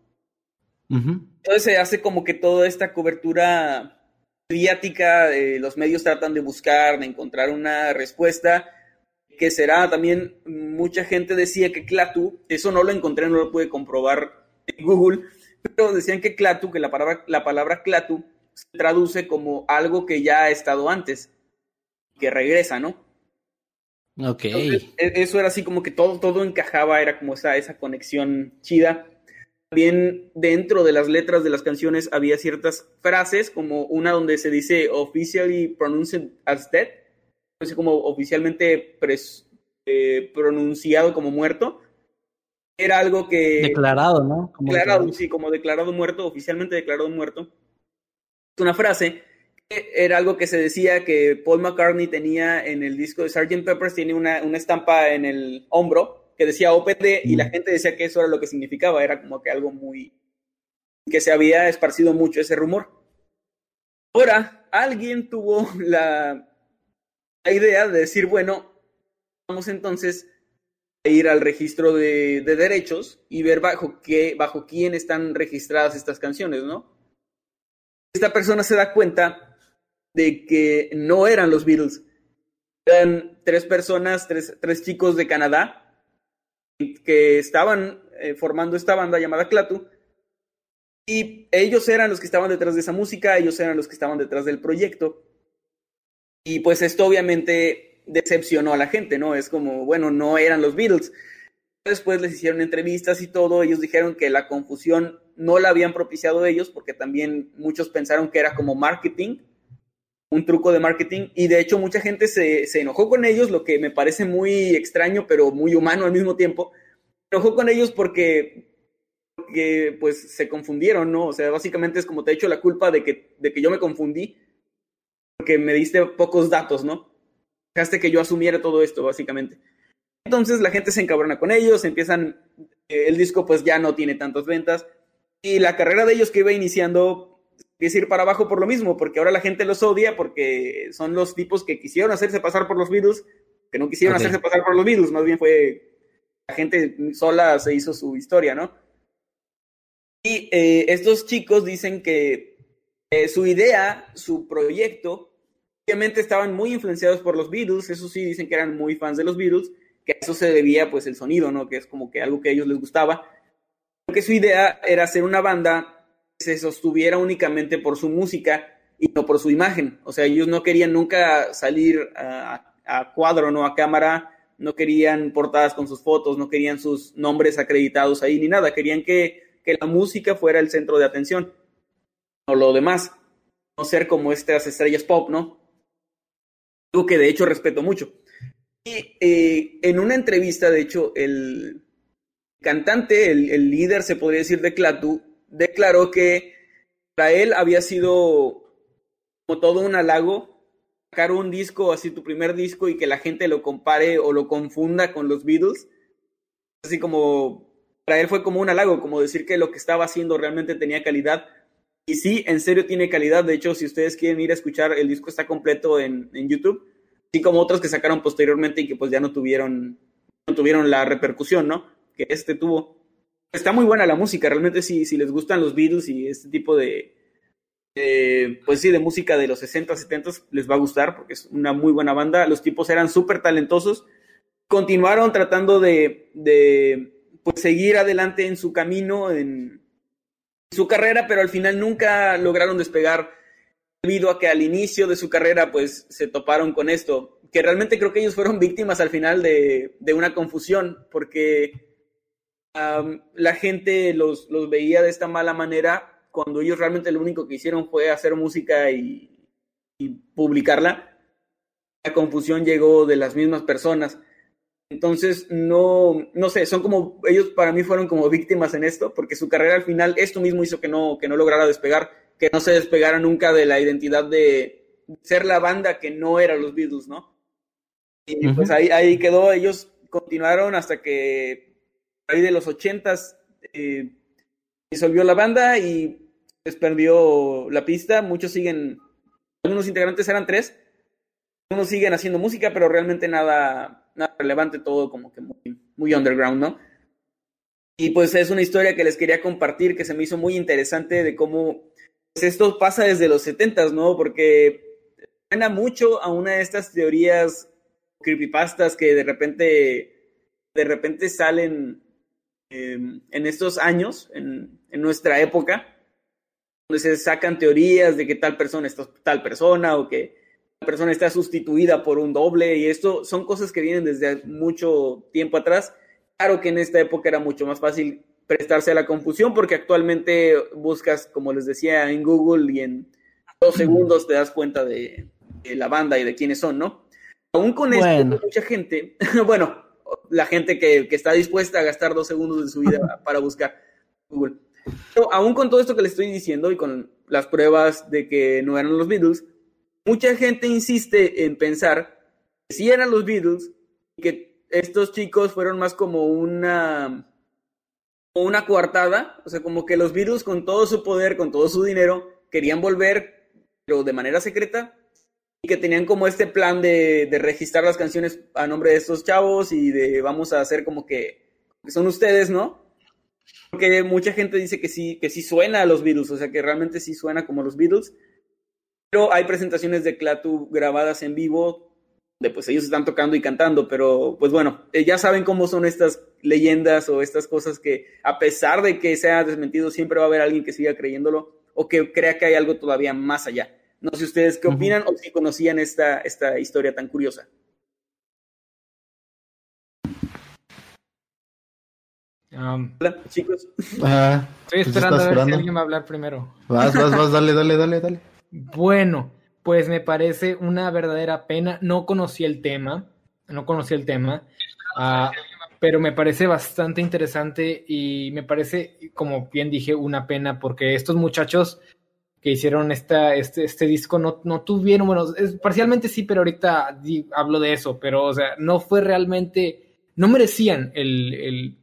Entonces se hace como que toda esta cobertura mediática, eh, los medios tratan de buscar, de encontrar una respuesta que será también, mucha gente decía que Clatu, eso no lo encontré, no lo pude comprobar en Google, pero decían que Clatu, que la palabra, la palabra Clatu se traduce como algo que ya ha estado antes, que regresa, ¿no? Ok. E, eso era así como que todo, todo encajaba, era como esa, esa conexión chida. También dentro de las letras de las canciones había ciertas frases, como una donde se dice officially pronounced as dead, como oficialmente eh, pronunciado como muerto, era algo que... Declarado, ¿no? declarado, sí, como declarado muerto, oficialmente declarado muerto. Es una frase que era algo que se decía que Paul McCartney tenía en el disco de Sgt. Peppers, tiene una, una estampa en el hombro que decía OPD y la gente decía que eso era lo que significaba, era como que algo muy... que se había esparcido mucho ese rumor. Ahora, alguien tuvo la la idea de decir, bueno, vamos entonces a ir al registro de, derechos y ver bajo qué, bajo quién están registradas estas canciones, ¿no? Esta persona se da cuenta de que no eran los Beatles, eran tres personas, tres, chicos de Canadá que estaban eh, formando esta banda llamada Clatu, y ellos eran los que estaban detrás de esa música, ellos eran los que estaban detrás del proyecto. Y pues esto obviamente decepcionó a la gente, ¿no? Es como, bueno, no eran los Beatles. Después les hicieron entrevistas y todo, ellos dijeron que la confusión no la habían propiciado ellos porque también muchos pensaron que era como marketing, un truco de marketing, y de hecho mucha gente se, se enojó con ellos, lo que me parece muy extraño, pero muy humano al mismo tiempo. Se enojó con ellos porque, pues se confundieron, ¿no? O sea, básicamente es como te he hecho la culpa de que, de que yo me confundí porque me diste pocos datos, ¿no? Dejaste que yo asumiera todo esto, básicamente. Entonces la gente se encabrona con ellos, empiezan, eh, el disco pues ya no tiene tantas ventas y la carrera de ellos que iba iniciando empieza a ir para abajo por lo mismo, porque ahora la gente los odia porque son los tipos que quisieron hacerse pasar por los Beatles, que no quisieron hacerse pasar por los Beatles, más bien fue la gente sola se hizo su historia, ¿no? Y eh, estos chicos dicen que eh, su idea, su proyecto, obviamente estaban muy influenciados por los Beatles, eso sí, dicen que eran muy fans de los Beatles, que a eso se debía pues el sonido, ¿no? Que es como que algo que a ellos les gustaba. Porque su idea era hacer una banda se sostuviera únicamente por su música y no por su imagen. O sea, ellos no querían nunca salir a, cuadro, ¿no? A cámara, no querían portadas con sus fotos, no querían sus nombres acreditados ahí ni nada, querían que, que la música fuera el centro de atención, o lo demás, no ser como estas estrellas pop, ¿no? algo que de hecho respeto mucho. Y eh, en una entrevista, de hecho, el cantante, el, líder, se podría decir, de Clatu, declaró que para él había sido como todo un halago sacar un disco, así tu primer disco, y que la gente lo compare o lo confunda con los Beatles. Así como, para él fue como un halago, como decir que lo que estaba haciendo realmente tenía calidad. Y sí, en serio tiene calidad. De hecho, si ustedes quieren ir a escuchar, el disco está completo en, en YouTube. Así como otros que sacaron posteriormente y que pues ya no tuvieron, no tuvieron la repercusión, ¿no? Que este tuvo. Está muy buena la música, realmente si, si les gustan los Beatles y este tipo de, pues sí, de música de los 60, 70 les va a gustar porque es una muy buena banda. Los tipos eran súper talentosos. Continuaron tratando de, de pues, seguir adelante en su camino, en, su carrera, pero al final nunca lograron despegar debido a que al inicio de su carrera pues se toparon con esto, que realmente creo que ellos fueron víctimas al final de, una confusión, porque la gente los, los, veía de esta mala manera cuando ellos realmente lo único que hicieron fue hacer música y, publicarla. la confusión llegó de las mismas personas. Entonces, no, no sé, son como, ellos para mí fueron como víctimas en esto, porque su carrera al final, esto mismo hizo que no, que no lograra despegar, que no se despegara nunca de la identidad de ser la banda que no era los Beatles, ¿no? Y pues ahí, ahí quedó, ellos continuaron hasta que ahí de los ochentas eh, disolvió la banda y les perdió la pista, muchos siguen, algunos integrantes eran tres, algunos siguen haciendo música, pero realmente nada, nada relevante, todo como que muy, muy underground, ¿no? Y pues es una historia que les quería compartir que se me hizo muy interesante de cómo pues, esto pasa desde los setentas, ¿no? Porque suena mucho a una de estas teorías creepypastas que de repente, de repente salen em, en estos años, en, en, nuestra época, donde se sacan teorías de que tal persona es tal persona o que persona está sustituida por un doble y esto son cosas que vienen desde mucho tiempo atrás. Claro que en esta época era mucho más fácil prestarse a la confusión porque actualmente buscas, como les decía, en Google y en dos segundos te das cuenta de, la banda y de quiénes son, ¿no? Aún con esto, mucha gente, bueno, la gente que, que, está dispuesta a gastar dos segundos de su vida para buscar Google. Pero aún con todo esto que les estoy diciendo y con las pruebas de que no eran los Beatles, mucha gente insiste en pensar que sí eran los Beatles y que estos chicos fueron más como una una coartada, o sea, como que los Beatles con todo su poder, con todo su dinero, querían volver, pero de manera secreta, y que tenían como este plan de, registrar las canciones a nombre de estos chavos y de vamos a hacer como que, que son ustedes, ¿no? Porque mucha gente dice que sí, que sí suena a los Beatles, o sea, que realmente sí suena como los Beatles, pero hay presentaciones de Clatu grabadas en vivo, de pues ellos están tocando y cantando, pero pues bueno, eh, ya saben cómo son estas leyendas o estas cosas que a pesar de que sea desmentido, siempre va a haber alguien que siga creyéndolo o que crea que hay algo todavía más allá. No sé ustedes qué opinan o si conocían esta, esta historia tan curiosa. Um, Hola, chicos. Estoy pues esperando a ver si alguien va a hablar primero. Vas, vas, vas, dale, dale, dale, dale. Bueno, pues me parece una verdadera pena. No conocí el tema, no conocí el tema, uh, pero me parece bastante interesante y me parece, como bien dije, una pena porque estos muchachos que hicieron esta, este, este disco no, no tuvieron, bueno, es, parcialmente sí, pero ahorita hablo de eso, pero o sea, no fue realmente, no merecían el, el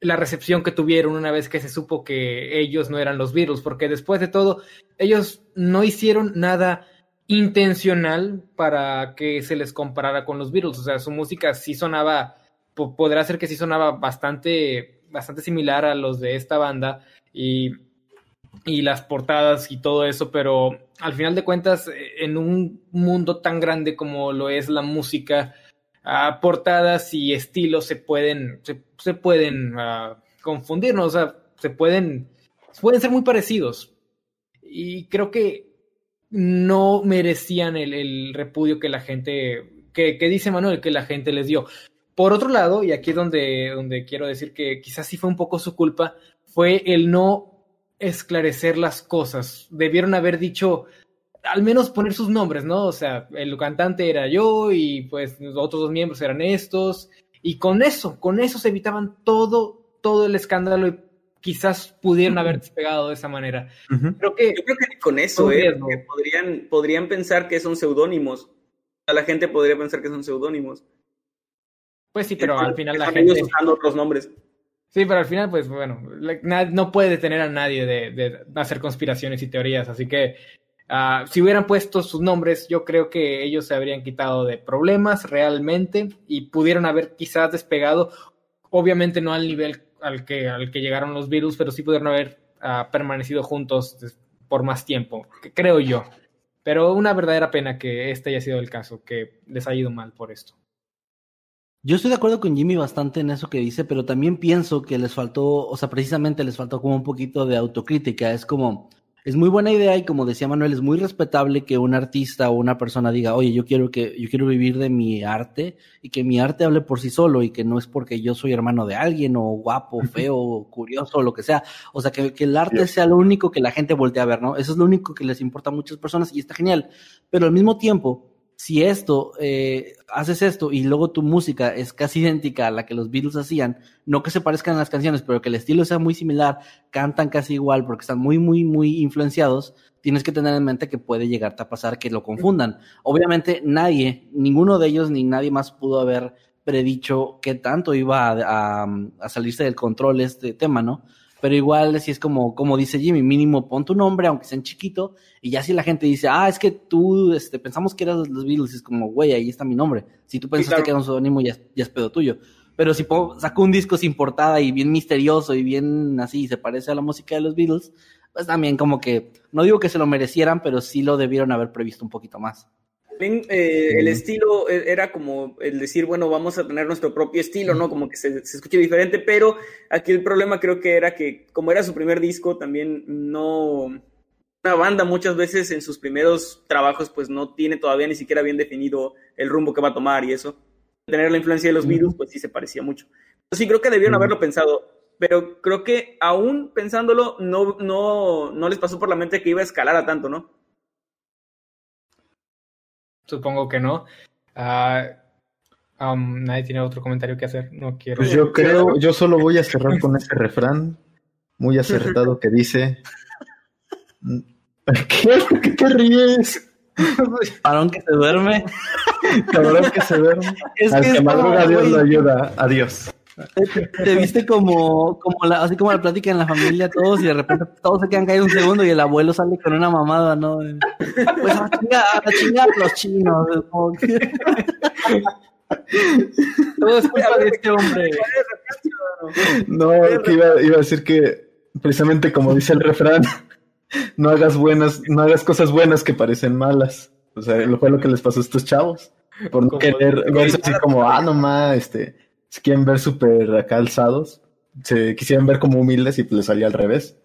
la recepción que tuvieron una vez que se supo que ellos no eran los Beatles, porque después de todo, ellos no hicieron nada intencional para que se les comparara con los Beatles, o sea, su música sí sonaba, podrá ser que sí sonaba bastante, bastante similar a los de esta banda y, y las portadas y todo eso, pero al final de cuentas, en un mundo tan grande como lo es la música, portadas y estilos se pueden, se, pueden uh, confundir, ¿no? O sea, se pueden, pueden ser muy parecidos. Y creo que no merecían el, repudio que la gente, que, que, dice Manuel, que la gente les dio. Por otro lado, y aquí es donde, donde quiero decir que quizás sí fue un poco su culpa, fue el no esclarecer las cosas. Debieron haber dicho, al menos poner sus nombres, ¿no? O sea, el cantante era yo y pues los otros dos miembros eran estos. Y con eso, con eso se evitaban todo, todo el escándalo y quizás pudieron haber despegado de esa manera. creo que, Yo creo que con eso, ¿eh? podrían, podrían pensar que son seudónimos. La gente podría pensar que son seudónimos. Pues sí, pero al final la gente... usando otros nombres. Sí, pero al final, pues bueno, no puede detener a nadie de, de, hacer conspiraciones y teorías, así que Ah, si hubieran puesto sus nombres, yo creo que ellos se habrían quitado de problemas realmente y pudieron haber quizás despegado, obviamente no al nivel al que, al que llegaron los virus, pero sí pudieron haber ah, permanecido juntos por más tiempo, creo yo. Pero una verdadera pena que este haya sido el caso, que les haya ido mal por esto. Yo estoy de acuerdo con Jimmy bastante en eso que dice, pero también pienso que les faltó, o sea, precisamente les faltó como un poquito de autocrítica. Es como, es muy buena idea y como decía Manuel, es muy respetable que un artista o una persona diga, oye, yo quiero que, yo quiero vivir de mi arte y que mi arte hable por sí solo y que no es porque yo soy hermano de alguien o guapo, feo, curioso o lo que sea. O sea, que, que el arte sea lo único que la gente voltea a ver, ¿no? Eso es lo único que les importa a muchas personas y está genial. Pero al mismo tiempo, si esto, eh, haces esto y luego tu música es casi idéntica a la que los Beatles hacían, no que se parezcan las canciones, pero que el estilo sea muy similar, cantan casi igual porque están muy, muy, muy influenciados, tienes que tener en mente que puede llegarte a pasar que lo confundan. Obviamente nadie, ninguno de ellos ni nadie más pudo haber predicho qué tanto iba a, a salirse del control este tema, ¿no? Pero igual si es como, como dice Jimmy, mínimo pon tu nombre, aunque sea en chiquito, y ya si la gente dice, ah, es que tú, este, pensamos que eras los Beatles, es como, güey, ahí está mi nombre. Si tú pensaste que era un pseudónimo, ya, ya es pedo tuyo. Pero si saco un disco sin portada y bien misterioso y bien así, se parece a la música de los Beatles, pues también como que, no digo que se lo merecieran, pero sí lo debieron haber previsto un poquito más. Eh, el estilo e, era como el decir, bueno, vamos a tener nuestro propio estilo, ¿no? Como que se, se escuche diferente, pero aquí el problema creo que era que como era su primer disco, también no... Una banda muchas veces en sus primeros trabajos pues no tiene todavía ni siquiera bien definido el rumbo que va a tomar y eso. Tener la influencia de los virus pues sí se parecía mucho. Sí, creo que debieron haberlo pensado, pero creo que aún pensándolo no, no, no les pasó por la mente que iba a escalar a tanto, ¿no? Supongo que no. Uh, um, nadie tiene otro comentario que hacer. No quiero. Pues yo creo, yo solo voy a cerrar con ese refrán muy acertado que dice. ¿Qué? ¿Qué te ríes? Cabrón que se duerme. Cabrón que se duerme. Es Al que, que madruga Dios lo ayuda. Adiós. Te, viste como, como la, así como la plática en la familia, todos, y de repente todos se quedan caídos un segundo y el abuelo sale con una mamada, ¿no? Pues a chingar, a chingar los chinos. Todo es culpa de este hombre. No, que iba, iba a decir que precisamente como dice el refrán, no hagas buenas, no hagas cosas buenas que parecen malas. O sea, lo fue lo que les pasó a estos chavos. Por no querer verse así como, ah, nomás, este, se quieren ver súper calzados, se quisieran ver como humildes y pues les salía al revés.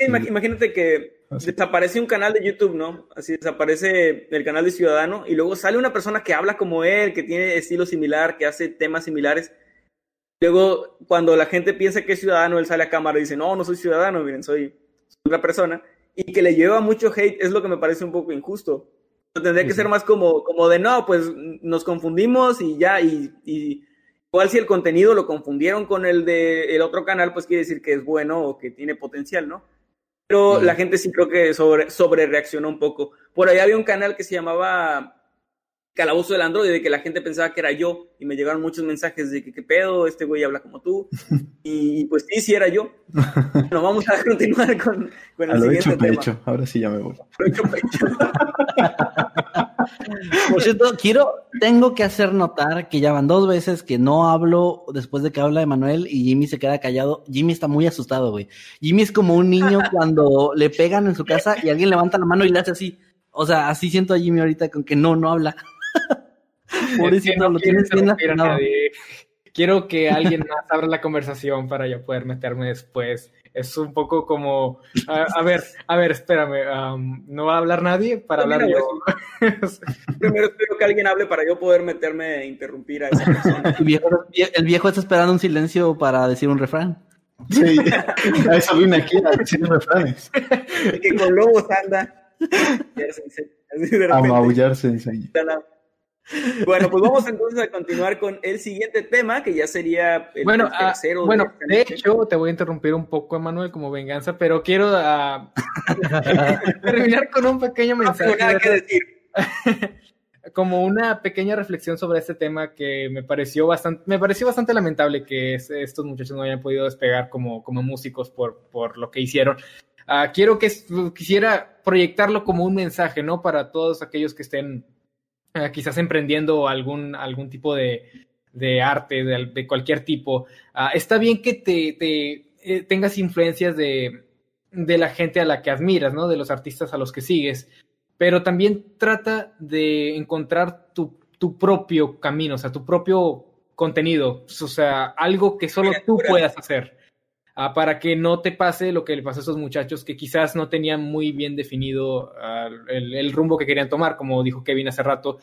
imagínate que ah, desaparece un canal de YouTube, ¿no? Así desaparece el canal de Ciudadano y luego sale una persona que habla como él, que tiene estilo similar, que hace temas similares. Luego, cuando la gente piensa que es ciudadano, él sale a cámara y dice, no, no soy ciudadano, miren, soy otra persona. Y que le lleva mucho hate es lo que me parece un poco injusto. Tendría que ser más como, como de no, pues nos confundimos y ya, y, y, igual si el contenido lo confundieron con el de el otro canal, pues quiere decir que es bueno o que tiene potencial, ¿no? Pero la gente sí creo que sobre, sobre reaccionó un poco. Por ahí había un canal que se llamaba calabozo del Android de que la gente pensaba que era yo y me llegaron muchos mensajes de que qué pedo, este güey habla como tú y pues sí, sí era yo. Bueno, vamos a continuar con, con el a siguiente hecho, tema. Pecho. Ahora sí ya me voy. Por cierto, quiero, tengo que hacer notar que ya van dos veces que no hablo después de que habla Emanuel y Jimmy se queda callado. Jimmy está muy asustado, güey. Jimmy es como un niño cuando le pegan en su casa y alguien levanta la mano y le hace así. O sea, así siento a Jimmy ahorita con que no, no habla. Pobrecito, no lo tienes bien Quiero que alguien más abra la conversación para yo poder meterme después. Es un poco como, a, ver, a ver, espérame, no va a hablar nadie para hablar yo. Primero espero que alguien hable para yo poder meterme e interrumpir a esa persona. El viejo, el viejo está esperando un silencio para decir un refrán. Sí, a eso vine aquí a decir refranes. que con lobos anda. A maullar se enseña. Bueno, pues vamos entonces a continuar con el siguiente tema, que ya sería el, bueno, ah, tercero. bueno, de, hecho, te voy a interrumpir un poco, Emanuel, como venganza, pero quiero uh, terminar con un pequeño mensaje. No nada que decir. como una pequeña reflexión sobre este tema que me pareció bastante, me pareció bastante lamentable que estos muchachos no hayan podido despegar como, como músicos por, por lo que hicieron. Uh, quiero que quisiera proyectarlo como un mensaje, ¿no? Para todos aquellos que estén eh, quizás emprendiendo algún, algún tipo de, de arte, de, de, cualquier tipo, uh, está bien que te, te eh, tengas influencias de, de, la gente a la que admiras, ¿no? De los artistas a los que sigues, pero también trata de encontrar tu, tu propio camino, o sea, tu propio contenido, o sea, algo que solo tú puedas hacer. Ah, para que no te pase lo que le pasó a esos muchachos que quizás no tenían muy bien definido uh, el, rumbo que querían tomar, como dijo Kevin hace rato.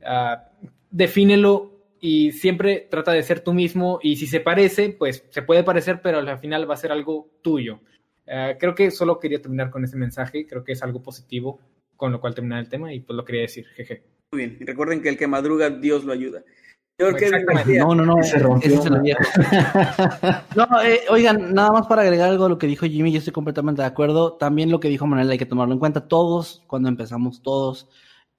Uh, defínelo y siempre trata de ser tú mismo y si se parece, pues se puede parecer, pero al final va a ser algo tuyo. Creo que solo quería terminar con ese mensaje, creo que es algo positivo con lo cual terminar el tema y pues lo quería decir, jeje. Muy bien, y recuerden que el que madruga, Dios lo ayuda. No, no, no, ese el viejo. no, eh, oigan, nada más para agregar algo a lo que dijo Jimmy, yo estoy completamente de acuerdo. También lo que dijo Manuel hay que tomarlo en cuenta. Todos, cuando empezamos, todos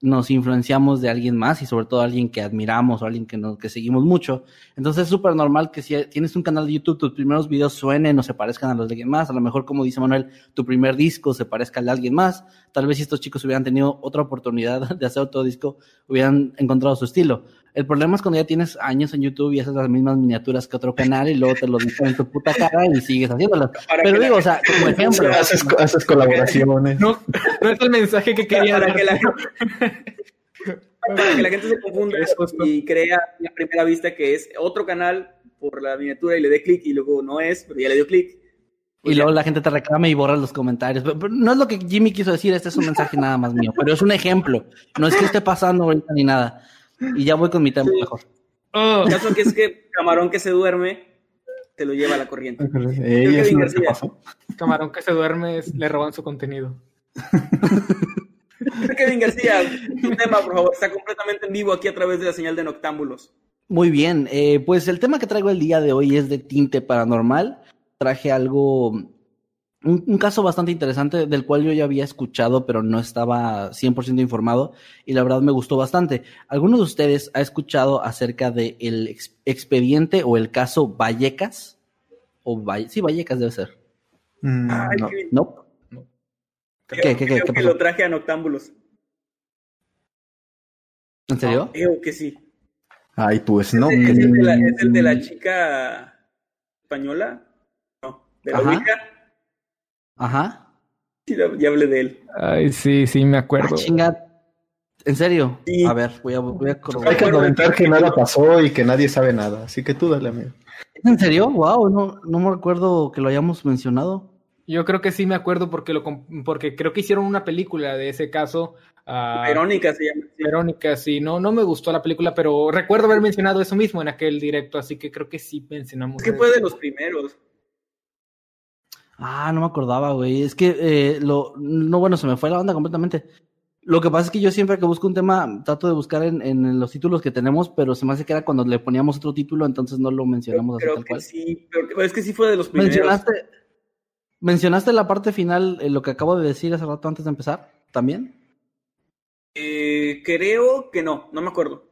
nos influenciamos de alguien más y sobre todo alguien que admiramos o alguien que, nos, que seguimos mucho. Entonces es súper normal que si tienes un canal de YouTube, tus primeros videos suenen o se parezcan a los de alguien más. A lo mejor, como dice Manuel, tu primer disco se parezca al de alguien más. Tal vez si estos chicos hubieran tenido otra oportunidad de hacer otro disco, hubieran encontrado su estilo. El problema es cuando ya tienes años en YouTube y haces las mismas miniaturas que otro canal y luego te lo dicen en tu puta cara y sigues haciéndolas. Pero digo, o sea, como ejemplo. Haces, haces colaboraciones. No, no es el mensaje que quería para que, la, para que la gente se confunda y crea a primera vista que es otro canal por la miniatura y le dé clic y luego no es, pero ya le dio clic. y luego la gente te reclama y borra los comentarios. Pero, pero no es lo que Jimmy quiso decir, este es un mensaje nada más mío, pero es un ejemplo. No es que esté pasando ahorita ni nada. Y ya voy con mi tema Sí. mejor. Oh, El caso que es que camarón que se duerme te lo lleva a la corriente. Ey, Kevin ¿eso no te García. pasó? camarón que se duerme, es- le roban su contenido. Kevin García, tu tema, por favor, está completamente en vivo aquí a través de la señal de Noctámbulos. Muy bien, eh, pues el tema que traigo el día de hoy es de tinte paranormal. Traje algo, un, un caso bastante interesante del cual yo ya había escuchado, pero no estaba 100% informado y la verdad me gustó bastante. ¿Alguno de ustedes ha escuchado acerca del el ex- expediente o el caso Vallecas? O Valle- sí, Vallecas debe ser. Mm, Ay, no. Kevin, ¿No? creo- ¿Qué, qué, qué, creo qué que lo traje a Noctámbulos. ¿En serio? Creo que sí. Ay, pues no. ¿Es, el de la, es el de la chica española? No, de la. Ouija. Ajá. Sí, ya hablé de él. Ay, sí, sí, me acuerdo. Ah, chinga. ¿En serio? Sí. A ver, voy a, voy a Hay corroborar. que comentar que nada pasó y que nadie sabe nada. Así que tú dale, amigo. ¿En serio? Wow, no, no me recuerdo que lo hayamos mencionado. Yo creo que sí me acuerdo porque lo com- porque creo que hicieron una película de ese caso. ah, Verónica se llama. sí. Verónica, sí, no, no me gustó la película, pero recuerdo haber mencionado eso mismo en aquel directo, así que creo que sí mencionamos. Es que fue de los primeros. Ah, no me acordaba, güey. Es que eh, lo, no, bueno, se me fue la onda completamente. Lo que pasa es que yo siempre que busco un tema trato de buscar en, en los títulos que tenemos, pero se me hace que era cuando le poníamos otro título, entonces no lo mencionamos así Creo tal que cual. sí, pero pero es que sí fue de los primeros. ¿Mencionaste, ¿Mencionaste la parte final, eh, lo que acabo de decir hace rato antes de empezar? ¿También? Eh, creo que no, no me acuerdo.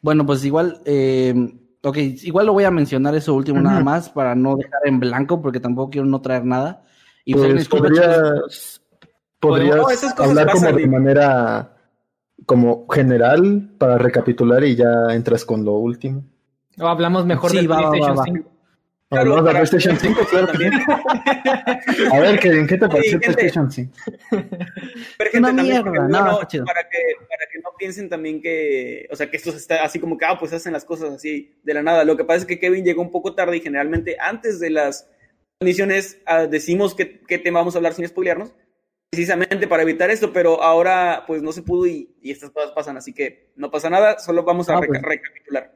Bueno, pues igual, eh, ok, igual lo voy a mencionar eso último nada Ujú. más para no dejar en blanco porque tampoco quiero no traer nada. Y pues, Pues disculpo, podría- chicos. Podrías No, cosas hablar pasan, como de manera como general para recapitular y ya entras con lo último. O hablamos mejor Sí, del va, PlayStation va, va. 5. Claro, Hablamos de PlayStation 5, claro. sí. También. A ver, Kevin, ¿qué te pareció gente. PlayStation 5? Pero gente, Una también, mierda, porque, no, bueno, para que, para piensen también que, o sea, que esto está así como que, ah, pues hacen las cosas así de la nada. Lo que pasa es que Kevin llegó un poco tarde y generalmente antes de las transmisiones ah, decimos qué, qué tema vamos a hablar sin spoilearnos, precisamente para evitar esto, pero ahora pues no se pudo y, y estas cosas pasan, así que no pasa nada, solo vamos a Ah, reca- pues. recapitular.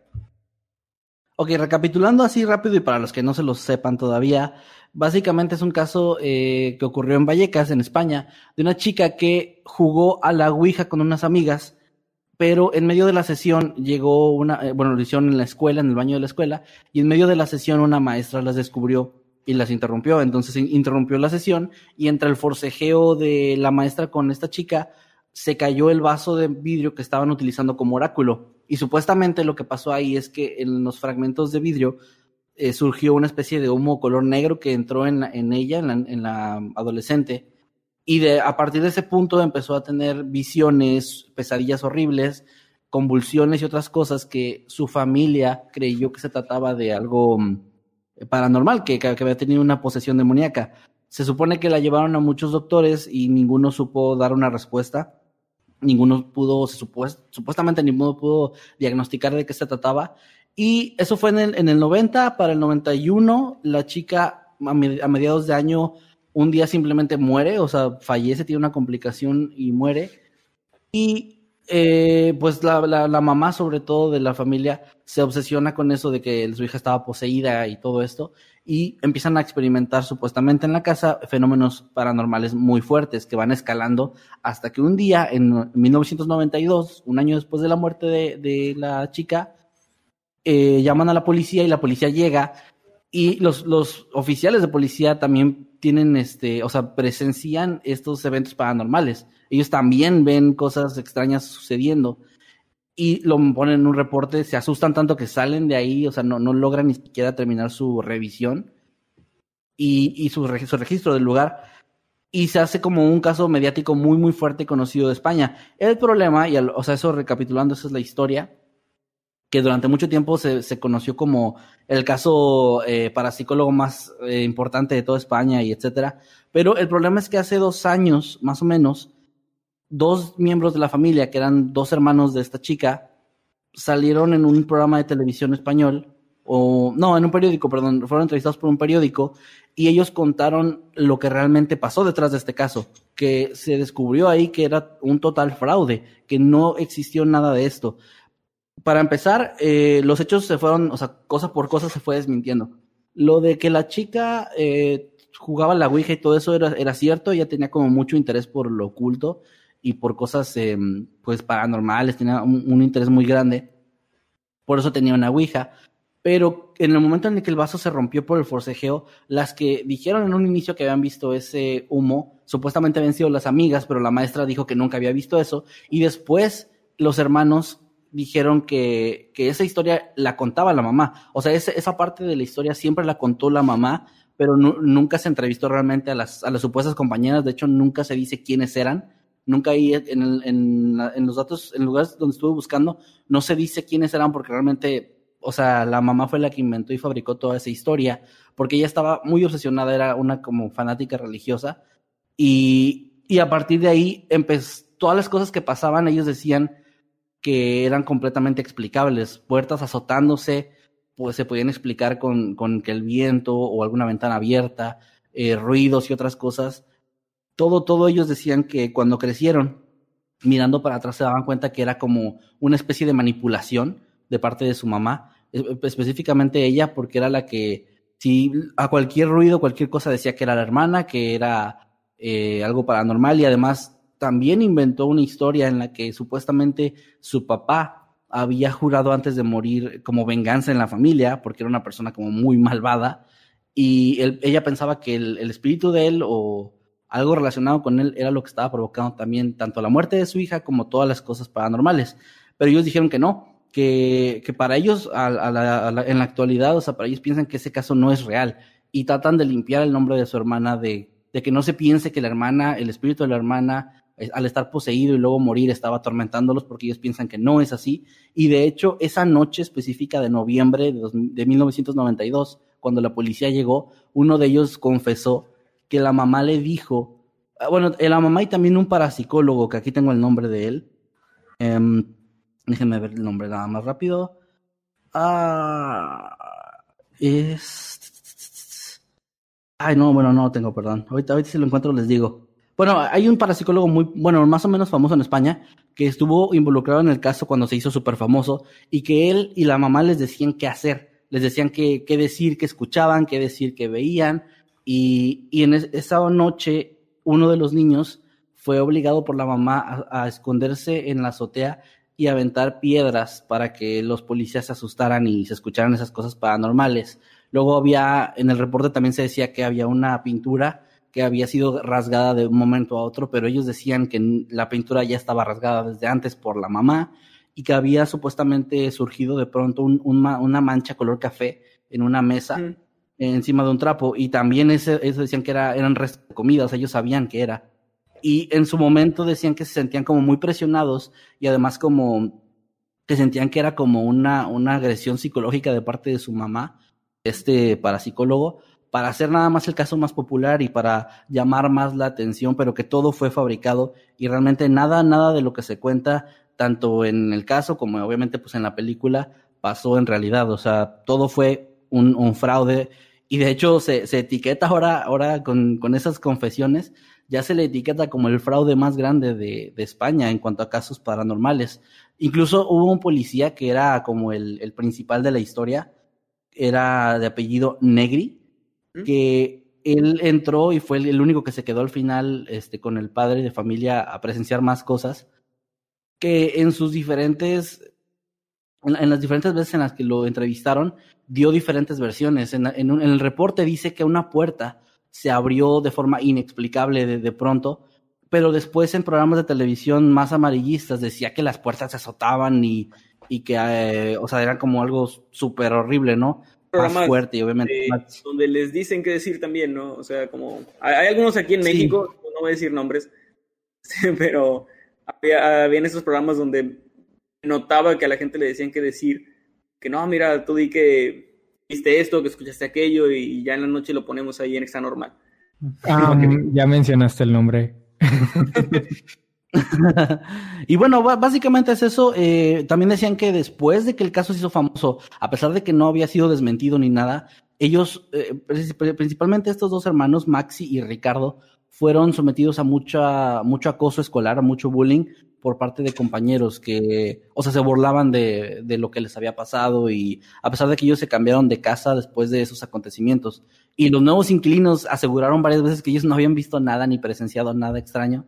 Ok, recapitulando así rápido y para los que no se lo sepan todavía, básicamente es un caso eh, que ocurrió en Vallecas, en España, de una chica que jugó a la Ouija con unas amigas, pero en medio de la sesión llegó una, eh, bueno, lo hicieron en la escuela, en el baño de la escuela, y en medio de la sesión una maestra las descubrió y las interrumpió. Entonces in- interrumpió la sesión y entre el forcejeo de la maestra con esta chica, se cayó el vaso de vidrio que estaban utilizando como oráculo. Y supuestamente lo que pasó ahí es que en los fragmentos de vidrio eh, surgió una especie de humo color negro que entró en, la- en ella, en la, en la adolescente. Y de, a partir de ese punto empezó a tener visiones, pesadillas horribles, convulsiones y otras cosas que su familia creyó que se trataba de algo mm, paranormal, que, que había tenido una posesión demoníaca. Se supone que la llevaron a muchos doctores y ninguno supo dar una respuesta. Ninguno pudo, se supues- supuestamente ninguno pudo diagnosticar de qué se trataba. Y eso fue en el, en el 90, para el 91, la chica a mediados de año un día simplemente muere, o sea, fallece, tiene una complicación y muere. Y eh, pues la, la, mamá, sobre todo de la familia, se obsesiona con eso de que su hija estaba poseída y todo esto, y empiezan a experimentar supuestamente en la casa fenómenos paranormales muy fuertes que van escalando hasta que un día, en 1992, un año después de la muerte de, de la chica, eh, llaman a la policía y la policía llega y los, los oficiales de policía también tienen, este, o sea, presencian estos eventos paranormales ellos también ven cosas extrañas sucediendo y lo ponen en un reporte, se asustan tanto que salen de ahí, o sea, no, no logran ni siquiera terminar su revisión y, y su, registro del lugar. Y se hace como un caso mediático muy, muy fuerte y conocido de España. El problema, y o sea, eso recapitulando, esa es la historia, que durante mucho tiempo se, se conoció como el caso eh, parapsicólogo más eh, importante de toda España y etcétera. Pero el problema es que hace dos años, más o menos, dos miembros de la familia, que eran dos hermanos de esta chica, salieron en un programa de televisión español, o no, en un periódico, perdón, fueron entrevistados por un periódico, y ellos contaron lo que realmente pasó detrás de este caso, que se descubrió ahí que era un total fraude, que no existió nada de esto. Para empezar, eh, los hechos se fueron, o sea, cosa por cosa se fue desmintiendo. Lo de que la chica eh, jugaba la Ouija y todo eso era, cierto, ella tenía como mucho interés por lo oculto, y por cosas em, pues paranormales, tenía un, interés muy grande. Por eso tenía una Ouija. Pero en el momento en el que el vaso se rompió por el forcejeo, las que dijeron en un inicio que habían visto ese humo, supuestamente habían sido las amigas, pero la maestra dijo que nunca había visto eso. Y después los hermanos dijeron que, que esa historia la contaba la mamá. O sea, esa parte de la historia siempre la contó la mamá, pero nunca se entrevistó realmente a las, a las supuestas compañeras. De hecho, nunca se dice quiénes eran nunca ahí en, en, los datos, en lugares donde estuve buscando, no se dice quiénes eran porque realmente, o sea, la mamá fue la que inventó y fabricó toda esa historia, porque ella estaba muy obsesionada, era una como fanática religiosa, y, y a partir de ahí, todas las cosas que pasaban, ellos decían que eran completamente explicables, puertas azotándose, pues se podían explicar con, con que el viento o alguna ventana abierta, eh, ruidos y otras cosas, todo, todo ellos decían que cuando crecieron, mirando para atrás se daban cuenta que era como una especie de manipulación de parte de su mamá, específicamente ella, porque era la que, si a cualquier ruido, cualquier cosa decía que era la hermana, que era eh, algo paranormal y además también inventó una historia en la que supuestamente su papá había jurado antes de morir como venganza en la familia, porque era una persona como muy malvada, y ella pensaba que el, espíritu de él o algo relacionado con él era lo que estaba provocando también tanto la muerte de su hija como todas las cosas paranormales. Pero ellos dijeron que no, que, que para ellos a, en la actualidad, o sea, para ellos piensan que ese caso no es real y tratan de limpiar el nombre de su hermana, de, de que no se piense que la hermana, el espíritu de la hermana, al estar poseído y luego morir, estaba atormentándolos porque ellos piensan que no es así. Y de hecho, esa noche específica de noviembre de, de 1992, cuando la policía llegó, uno de ellos confesó que la mamá le dijo, ah, bueno, eh, la mamá y también un parapsicólogo, que aquí tengo el nombre de él. Eh, déjenme ver el nombre nada más rápido. Ah, es... Ay, no, bueno, no lo tengo, perdón. Ahorita, ahorita si lo encuentro les digo. Bueno, hay un parapsicólogo muy, bueno, más o menos famoso en España, que estuvo involucrado en el caso cuando se hizo súper famoso, y que él y la mamá les decían qué hacer, les decían qué, qué decir, qué escuchaban, qué decir, qué veían, y, y en esa noche, uno de los niños fue obligado por la mamá a, esconderse en la azotea y aventar piedras para que los policías se asustaran y se escucharan esas cosas paranormales. Luego había, en el reporte también se decía que había una pintura que había sido rasgada de un momento a otro, pero ellos decían que la pintura ya estaba rasgada desde antes por la mamá y que había supuestamente surgido de pronto una mancha color café en una mesa encima de un trapo y también ese, eso decían que era, eran restos de comida, o sea, ellos sabían que era. Y en su momento decían que se sentían como muy presionados y además como que sentían que era como una, una agresión psicológica de parte de su mamá, este parapsicólogo, para hacer nada más el caso más popular y para llamar más la atención, pero que todo fue fabricado y realmente nada, nada de lo que se cuenta, tanto en el caso como obviamente pues en la película, pasó en realidad. O sea, todo fue un, fraude y de hecho se, se etiqueta ahora, ahora con, con, esas confesiones, ya se le etiqueta como el fraude más grande de, de España en cuanto a casos paranormales. Incluso hubo un policía que era como el, el principal de la historia, era de apellido Negri, que él entró y fue el, único que se quedó al final este, con el padre de familia a presenciar más cosas, que en sus diferentes, en, las diferentes veces en las que lo entrevistaron, dio diferentes versiones. En, el reporte dice que una puerta se abrió de forma inexplicable de, de, pronto, pero después en programas de televisión más amarillistas decía que las puertas se azotaban y, y que, eh, o sea, era como algo súper horrible, ¿no? Más fuerte y obviamente donde les dicen qué decir también, ¿no? O sea, como hay, algunos aquí en México, no voy a decir nombres, pero había, había esos programas donde notaba que a la gente le decían qué decir, que no, mira, tú di que viste esto, que escuchaste aquello y ya en la noche lo ponemos ahí en extra normal. Ah, ya mencionaste el nombre. y bueno, básicamente es eso. Eh, también decían que después de que el caso se hizo famoso, a pesar de que no había sido desmentido ni nada, ellos, eh, principalmente estos dos hermanos, Maxi y Ricardo, fueron sometidos a mucha, mucho acoso escolar, a mucho bullying por parte de compañeros que, o sea, se burlaban de, de lo que les había pasado y a pesar de que ellos se cambiaron de casa después de esos acontecimientos y los nuevos inquilinos aseguraron varias veces que ellos no habían visto nada ni presenciado nada extraño,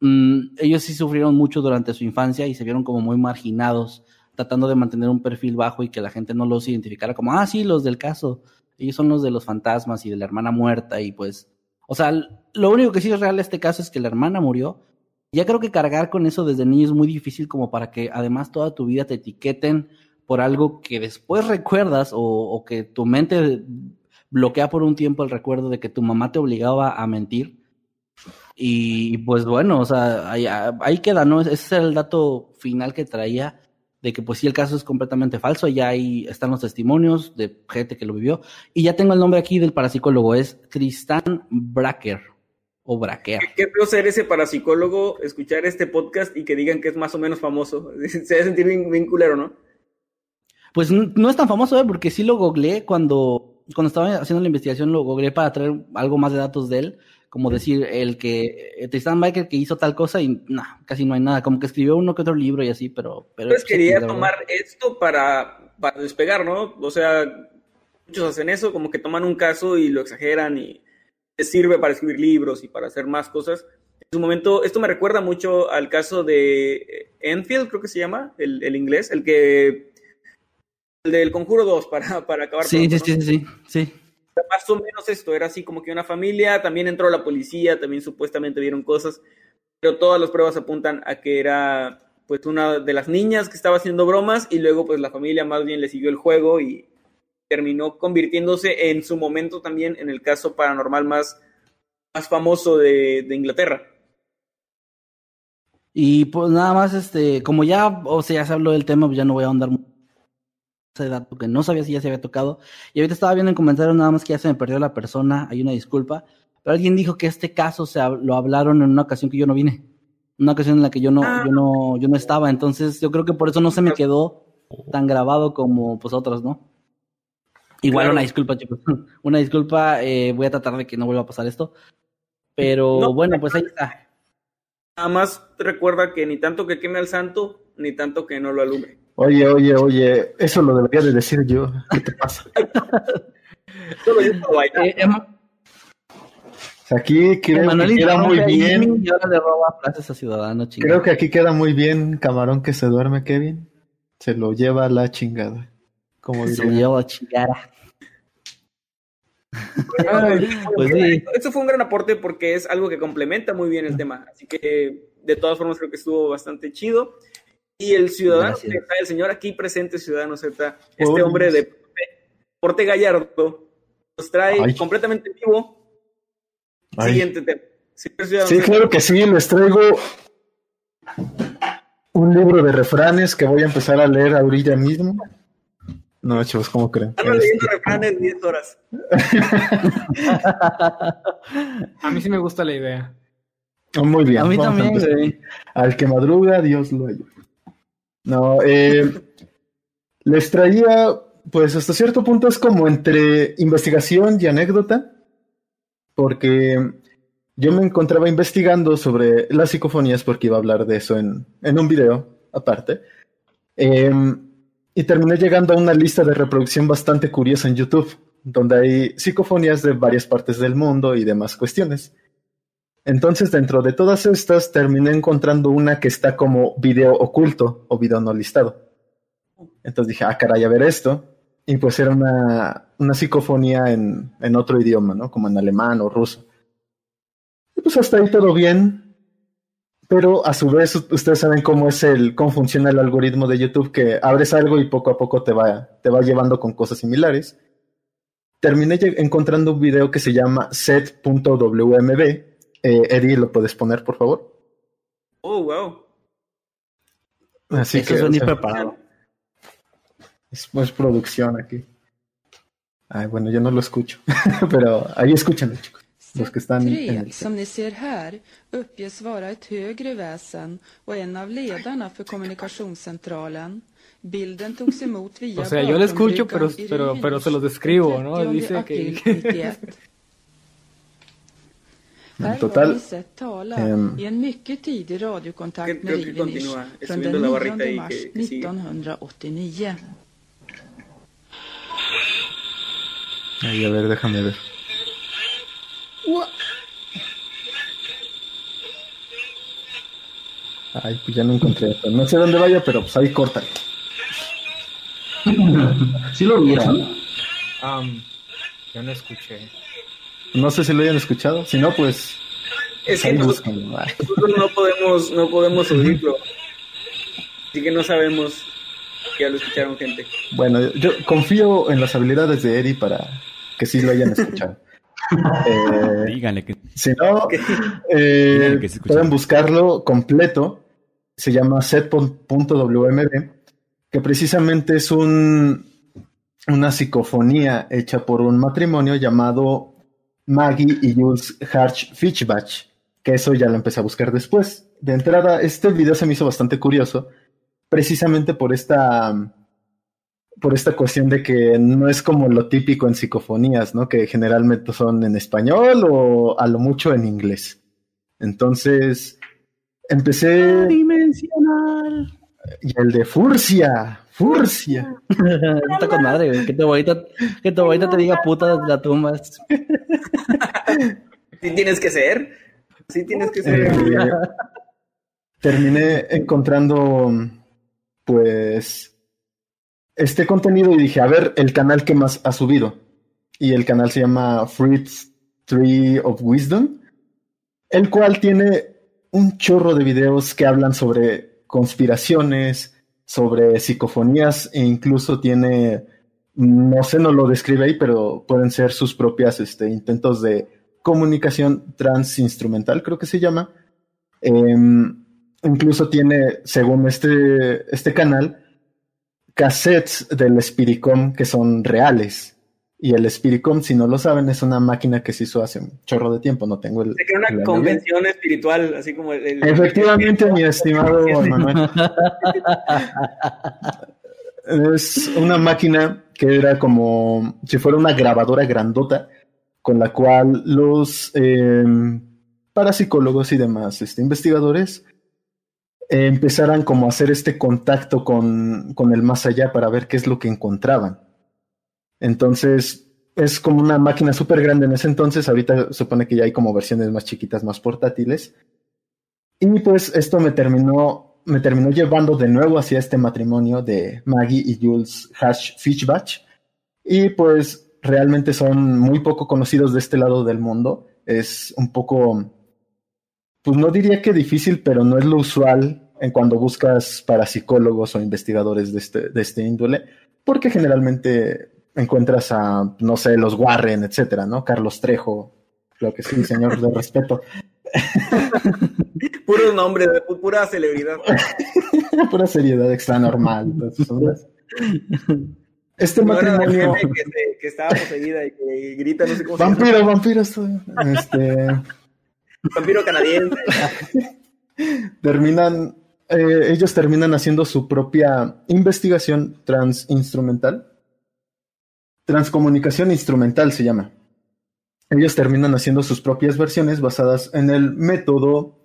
Mm, ellos sí sufrieron mucho durante su infancia y se vieron como muy marginados, tratando de mantener un perfil bajo y que la gente no los identificara como, ah, sí, los del caso. Ellos son los de los fantasmas y de la hermana muerta y pues, o sea, lo único que sí es real en este caso es que la hermana murió. Ya creo que cargar con eso desde niño es muy difícil como para que además toda tu vida te etiqueten por algo que después recuerdas o, o que tu mente bloquea por un tiempo el recuerdo de que tu mamá te obligaba a mentir y pues bueno, o sea, ahí, ahí, queda, ¿no? Ese es el dato final que traía de que pues sí el caso es completamente falso, ya ahí están los testimonios de gente que lo vivió. Y ya tengo el nombre aquí del parapsicólogo, es Tristan Bracker o Bracker. Qué ser ese parapsicólogo, escuchar este podcast y que digan que es más o menos famoso. Se debe sentir bien, culero, ¿no? Pues no es tan famoso, ¿eh? porque sí lo googleé cuando, cuando estaba haciendo la investigación, lo googleé para traer algo más de datos de él como decir el que eh, Tristan Baker que hizo tal cosa y no, casi no hay nada, como que escribió uno que otro libro y así, pero... pero pues quería tomar esto para, para despegar, ¿no? O sea, muchos hacen eso, como que toman un caso y lo exageran y les sirve para escribir libros y para hacer más cosas. En su momento, esto me recuerda mucho al caso de Enfield, creo que se llama, el, el inglés, el que... El del Conjuro 2, para, para acabar sí, sí, sí, sí, sí más o menos esto, era así como que una familia, también entró la policía, también supuestamente vieron cosas, pero todas las pruebas apuntan a que era pues una de las niñas que estaba haciendo bromas y luego pues la familia más bien le siguió el juego y terminó convirtiéndose en su momento también en el caso paranormal más, más famoso de, Inglaterra. Y pues nada más, este, como ya, o sea, ya se habló del tema, pues ya no voy a ahondar mucho ese dato que no sabía si ya se había tocado. Y ahorita estaba viendo en comentarios nada más que ya se me perdió la persona, hay una disculpa. Pero alguien dijo que este caso se lo hablaron en una ocasión que yo no vine. Una ocasión en la que yo no, yo no, yo no estaba. Entonces yo creo que por eso no se me quedó tan grabado como pues otros, ¿no? Igual una disculpa, chicos. Una disculpa, eh, voy a tratar de que no vuelva a pasar esto. Pero bueno, pues ahí está. Nada más recuerda que ni tanto que queme al santo, ni tanto que no lo alumbre. Oye, oye, oye, eso lo debería de decir yo. ¿Qué te pasa? Eh, em, aquí creo que queda muy bien. Creo que aquí queda muy bien camarón que se duerme, Kevin. Se lo lleva a la chingada. Como se lo lleva a chingada. pues sí. Eso fue un gran aporte porque es algo que complementa muy bien el tema. Así que de todas formas creo que estuvo bastante chido. Y el ciudadano Z, el señor aquí presente, ciudadano Z, este hombre de Porte Gallardo, nos trae completamente vivo. Siguiente tema. Sí, claro que sí, les traigo un libro de refranes que voy a empezar a leer ahorita mismo. No, chicos, ¿cómo creen? Estamos leyendo este. refranes 10 horas. a mí sí me gusta la idea. Muy bien. A mí también, Al que madruga, Dios lo ayuda. No, eh, les traía, pues hasta cierto punto es como entre investigación y anécdota, porque yo me encontraba investigando sobre las psicofonías porque iba a hablar de eso en, un video aparte. Em, y terminé llegando a una lista de reproducción bastante curiosa en YouTube, donde hay psicofonías de varias partes del mundo y demás cuestiones. Entonces, dentro de todas estas, terminé encontrando una que está como video oculto o video no listado. Entonces dije, ah, caray, a ver esto. Y pues era una, una psicofonía en, en, otro idioma, ¿no? Como en alemán o ruso. Y pues hasta ahí todo bien. Pero a su vez, ustedes saben cómo es el, cómo funciona el algoritmo de YouTube, que abres algo y poco a poco te va, te va llevando con cosas similares. Terminé encontrando un video que se llama set.wmb. Eh, Eddie, ¿lo puedes poner, por favor? Oh, wow. Así que. Eso ni preparado. Es, es producción aquí. Ay, bueno, yo no lo escucho, pero ahí escúchanlo, chicos. Los que están en el... som ni ser här, uppges vara ett högre väsen och en av ledarna för kommunikationscentralen. Bilden togs emot via O sea, yo lo escucho, pero, pero, pero se lo describo, ¿no? Dice que... Här total, i en mycket tidig radiokontakt med Rivenish från den 9 mars 1989. Ay, a ver, déjame ver. Ay, pues ya no encontré esto. No sé dónde vaya, pero pues ahí corta. ¿Sí lo vieron? Um, yo no escuché. No sé si lo hayan escuchado. Si no, pues. Es que nosotros, nosotros no podemos, no podemos oírlo. Así que no sabemos que ya lo escucharon gente. Bueno, yo confío en las habilidades de Eddie para que sí lo hayan escuchado. eh, Díganle que. Si no, eh, que pueden buscarlo completo. Se llama set.wmd, que precisamente es un, una psicofonía hecha por un matrimonio llamado Maggie y Jules Harch Fitchbach, que eso ya lo empecé a buscar después. De entrada, este video se me hizo bastante curioso, precisamente por esta por esta cuestión de que no es como lo típico en psicofonías, ¿no? Que generalmente son en español o a lo mucho en inglés. Entonces, empecé... Dimensional. Y el de Furcia, Furcia. Está con madre, Que tu abuelita, que tu abuelita te diga puta desde la tumba. Sí tienes que ser. Sí tienes que ser. Eh, terminé encontrando, pues, este contenido y dije, a ver, el canal que más ha subido. Y el canal se llama Fritz Tree of Wisdom, el cual tiene un chorro de videos que hablan sobre conspiraciones, sobre psicofonías e incluso tiene, no sé, no lo describe ahí, pero pueden ser sus propias este, intentos de comunicación transinstrumental, creo que se llama. Em, incluso tiene, según este, este canal, cassettes del Spiricom que son reales. Y el Spiricom, si no lo saben, es una máquina que se hizo hace un chorro de tiempo. No tengo el. Es una convención espiritual, así como el. Efectivamente, mi estimado Manuel. es una máquina que era como si fuera una grabadora grandota con la cual los eh, parapsicólogos y demás este, investigadores empezaran como a hacer este contacto con, con el más allá para ver qué es lo que encontraban. Entonces, es como una máquina súper grande en ese entonces. Ahorita supone que ya hay como versiones más chiquitas, más portátiles. Y pues esto me terminó, me terminó llevando de nuevo hacia este matrimonio de Maggie y Jules Hash Fishbach. Y pues realmente son muy poco conocidos de este lado del mundo. Es un poco pues no diría que difícil, pero no es lo usual en cuando buscas para psicólogos o investigadores de este, de este índole, porque generalmente encuentras a, no sé, los Warren, etcétera, ¿no? Carlos Trejo, lo que sí, señor de respeto. Puro nombre, pura celebridad. pura seriedad extra normal. Este matrimonio. Que, que, estaba poseída y que grita, no sé cómo vampiro, se Vampiro, vampiro. Este. Vampiro canadiense. terminan, eh, ellos terminan haciendo su propia investigación transinstrumental. Transcomunicación instrumental se llama. ellos terminan haciendo sus propias versiones basadas en el método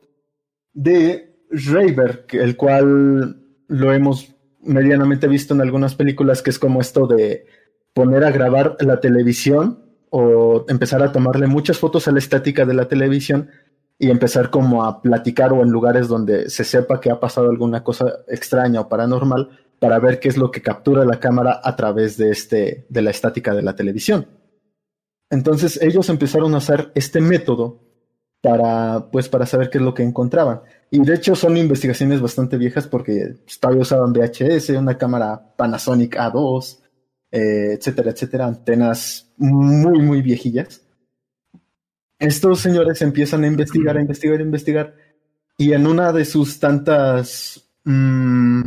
de Rayberg, el cual lo hemos medianamente visto en algunas películas, que es como esto de poner a grabar la televisión o empezar a tomarle muchas fotos a la estática de la televisión y empezar como a platicar o en lugares donde se sepa que ha pasado alguna cosa extraña o paranormal para ver qué es lo que captura la cámara a través de este de la estática de la televisión. Entonces ellos empezaron a usar este método para pues para saber qué es lo que encontraban. Y de hecho son investigaciones bastante viejas porque todavía usaban VHS, una cámara Panasonic A2, eh, etcétera, etcétera, antenas muy, muy viejillas. Estos señores empiezan a investigar, a investigar, a investigar, y en una de sus tantas, mm,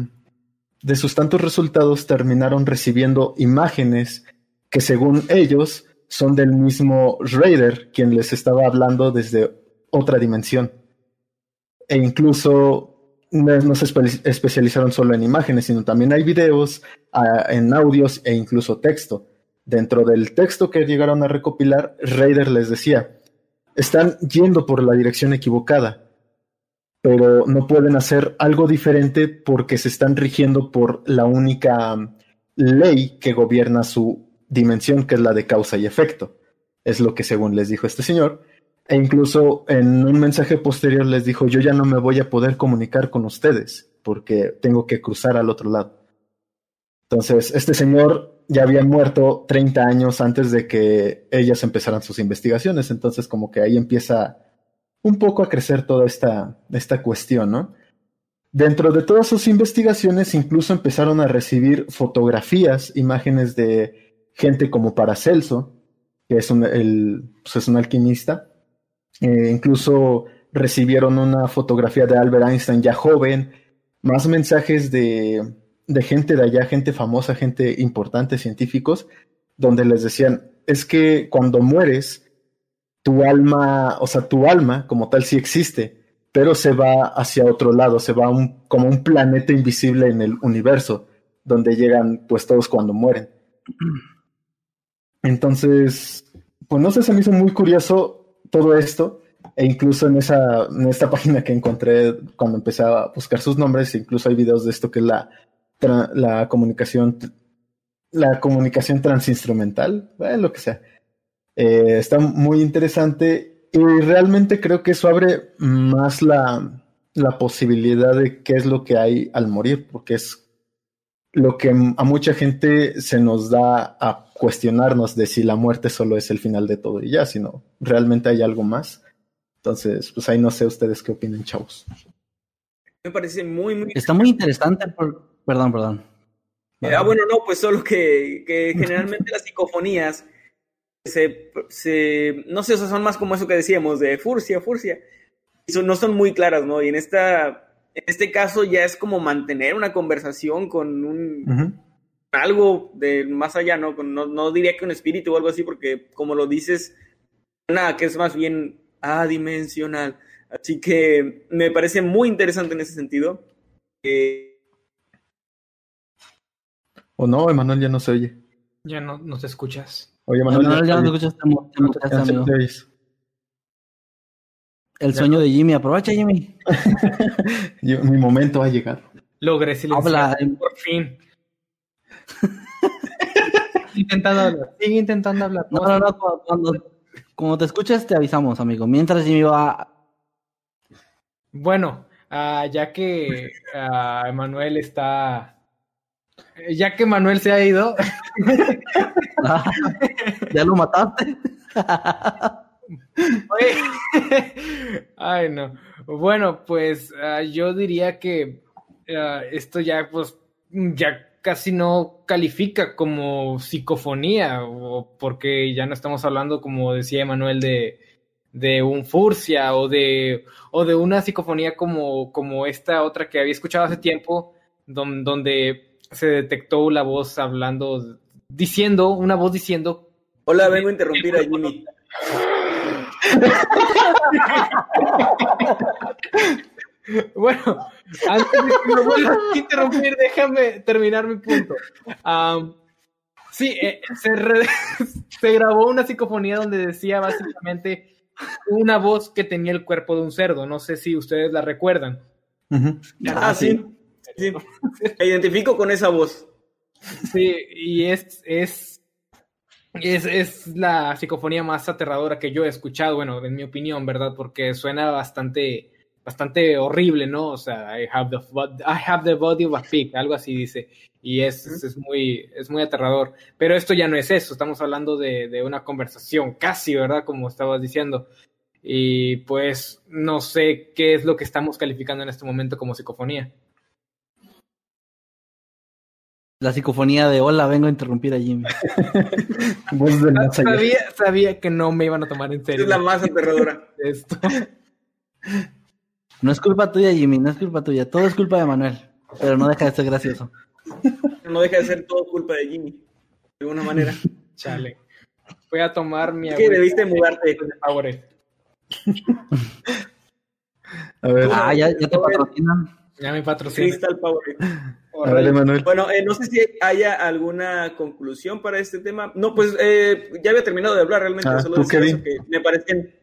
de sus tantos resultados terminaron recibiendo imágenes que según ellos son del mismo Raider, quien les estaba hablando desde otra dimensión. E incluso no, se especializaron solo en imágenes, sino también hay videos, en audios e incluso texto. Dentro del texto que llegaron a recopilar, Raider les decía, están yendo por la dirección equivocada, pero no pueden hacer algo diferente porque se están rigiendo por la única um, ley que gobierna su dimensión, que es la de causa y efecto. Es lo que según les dijo este señor. E incluso en un mensaje posterior les dijo, yo ya no me voy a poder comunicar con ustedes porque tengo que cruzar al otro lado. Entonces, este señor ya había muerto 30 años antes de que ellas empezaran sus investigaciones, entonces como que ahí empieza un poco a crecer toda esta, esta cuestión, ¿no? Dentro de todas sus investigaciones incluso empezaron a recibir fotografías, imágenes de gente como Paracelso, que es un, el, pues es un alquimista, eh, incluso recibieron una fotografía de Albert Einstein ya joven, más mensajes de, de gente de allá, gente famosa, gente importante, científicos, donde les decían, es que cuando mueres, tu alma, o sea, tu alma como tal sí existe, pero se va hacia otro lado, se va un, como un planeta invisible en el universo, donde llegan pues todos cuando mueren. Entonces, pues no sé, se me hizo muy curioso todo esto, e incluso en, esa, en esta página que encontré cuando empecé a buscar sus nombres, incluso hay videos de esto que es la, la comunicación, la comunicación transinstrumental, eh, lo que sea. Eh, está muy interesante y realmente creo que eso abre más la, la posibilidad de qué es lo que hay al morir, porque es lo que a mucha gente se nos da a cuestionarnos de si la muerte solo es el final de todo y ya, sino realmente hay algo más. Entonces, pues ahí no sé ustedes qué opinan, chavos. Me parece muy, muy... Está muy interesante. Perdón, perdón. ah, bueno, no, pues solo que, que generalmente las psicofonías se, se, no sé, son más como eso que decíamos, de furcia, furcia. Y no son muy claras, ¿no? Y en esta en este caso ya es como mantener una conversación con un algo de más allá, ¿no? ¿no? diría que un espíritu o algo así, porque como lo dices, nada, que es más bien adimensional. Así que me parece muy interesante en ese sentido. ¿O no, Emanuel ya no se oye? Ya no, no te escuchas. Oye, Emanuel, ya, no te escuchas, el sueño de Jimmy. Aprovecha, Jimmy. Mi momento ha llegado. Logré silenciar. Habla. Por fin. intentando hablar. Sigue intentando hablar. No, no, no. Cuando, cuando te escuches, te avisamos, amigo. Mientras Jimmy va. Bueno, uh, ya que uh, Emanuel está. Ya que Manuel se ha ido. ya lo mataste. Ay, no. Bueno, pues ah, yo diría que ah, esto ya, pues, ya casi no califica como psicofonía, o porque ya no estamos hablando, como decía Emanuel, de, de un furcia o de, o de una psicofonía como, como esta otra que había escuchado hace tiempo, donde se detectó la voz hablando, diciendo, una voz diciendo. Hola, vengo a interrumpir a Jimmy. bueno, antes de que me vuelva a interrumpir, déjame terminar mi punto. Sí, eh, se, se grabó una psicofonía donde decía básicamente una voz que tenía el cuerpo de un cerdo. No sé si ustedes la recuerdan. Ah, sí. Sí. Me identifico con esa voz. Sí, y es, es, es, es, la psicofonía más aterradora que yo he escuchado, bueno, en mi opinión, ¿verdad? Porque suena bastante, bastante horrible, ¿no? O sea, I have the, I have the body of a pig, algo así dice. Y es, es, muy, es muy aterrador. Pero esto ya no es eso, estamos hablando de, de una conversación, casi, ¿verdad? Como estabas diciendo. Y pues no sé qué es lo que estamos calificando en este momento como psicofonía. La psicofonía de hola, vengo a interrumpir a Jimmy. sabía, sabía que no me iban a tomar en serio. Es la más aterradora. Esto. No es culpa tuya, Jimmy, no es culpa tuya. Todo es culpa de Manuel. Pero no deja de ser gracioso. No deja de ser todo culpa de Jimmy. De alguna manera. Chale. Voy a tomar mi. ¿Qué debiste mudarte? De a ver. Ah, ya, ya te patrocinan. Ya me patrocinan. Crystal Power. Manuel. Bueno, eh, no sé si haya alguna conclusión para este tema. No, pues eh, ya había terminado de hablar realmente. Ah, solo ¿tú, decía eso Kevin? que me parecen.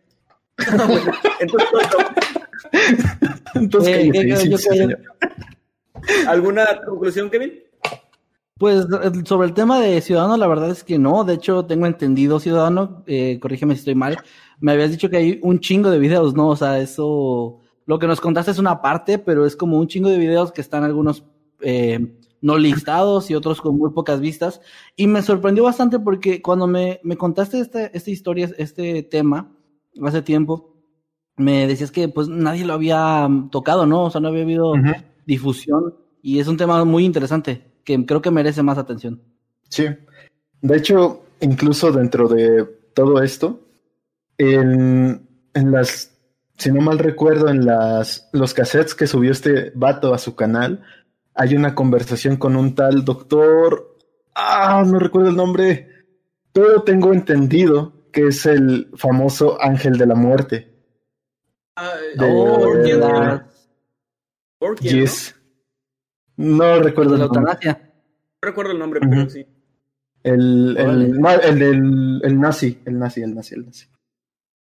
Entonces, Entonces, Eh, cállate, eh, sí, yo sí. ¿Alguna conclusión, Kevin? Pues sobre el tema de Ciudadano, la verdad es que no. De hecho, tengo entendido, Ciudadano, eh, corrígeme si estoy mal. Me habías dicho que hay un chingo de videos, ¿no? O sea, eso. Lo que nos contaste es una parte, pero es como un chingo de videos que están algunos eh, no listados y otros con muy pocas vistas. Y me sorprendió bastante porque cuando me, me contaste esta, esta historia, este tema, hace tiempo, me decías que pues nadie lo había tocado, ¿no? O sea, no había habido difusión y es un tema muy interesante que creo que merece más atención. Sí. De hecho, incluso dentro de todo esto, en, en las, si no mal recuerdo, en las, los cassettes que subió este vato a su canal, hay una conversación con un tal doctor, ah, no recuerdo el nombre, pero tengo entendido que es el famoso ángel de la muerte. De- Oh, la- Orkian, ¿no? Yes. No recuerdo de la el nombre. No recuerdo el nombre, pero sí. El, el, el del el nazi, el nazi, el nazi, el nazi.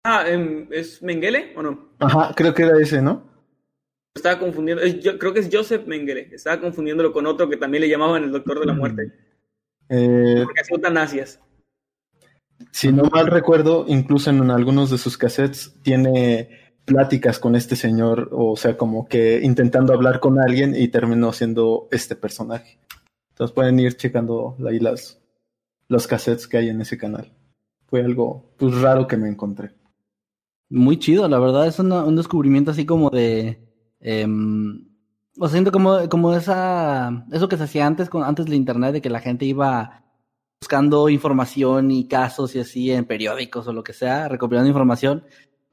Ah, em, ¿es Mengele o no? Ajá, creo que era ese, ¿no? Estaba confundiendo. es- yo creo que es Joseph Mengele. Estaba confundiéndolo con otro que también le llamaban el Doctor de la Muerte. Eh, Porque hacía eutanasias. si no mal recuerdo, incluso en algunos de sus cassettes tiene pláticas con este señor, o sea, como que intentando hablar con alguien y terminó siendo este personaje. Entonces pueden ir checando ahí las, los cassettes que hay en ese canal. Fue algo pues raro que me encontré. Muy chido, la verdad, es una- un descubrimiento así como de... em, o siento como, como esa, eso que se hacía antes, con, antes del internet, de que la gente iba buscando información y casos y así en periódicos o lo que sea, recopilando información.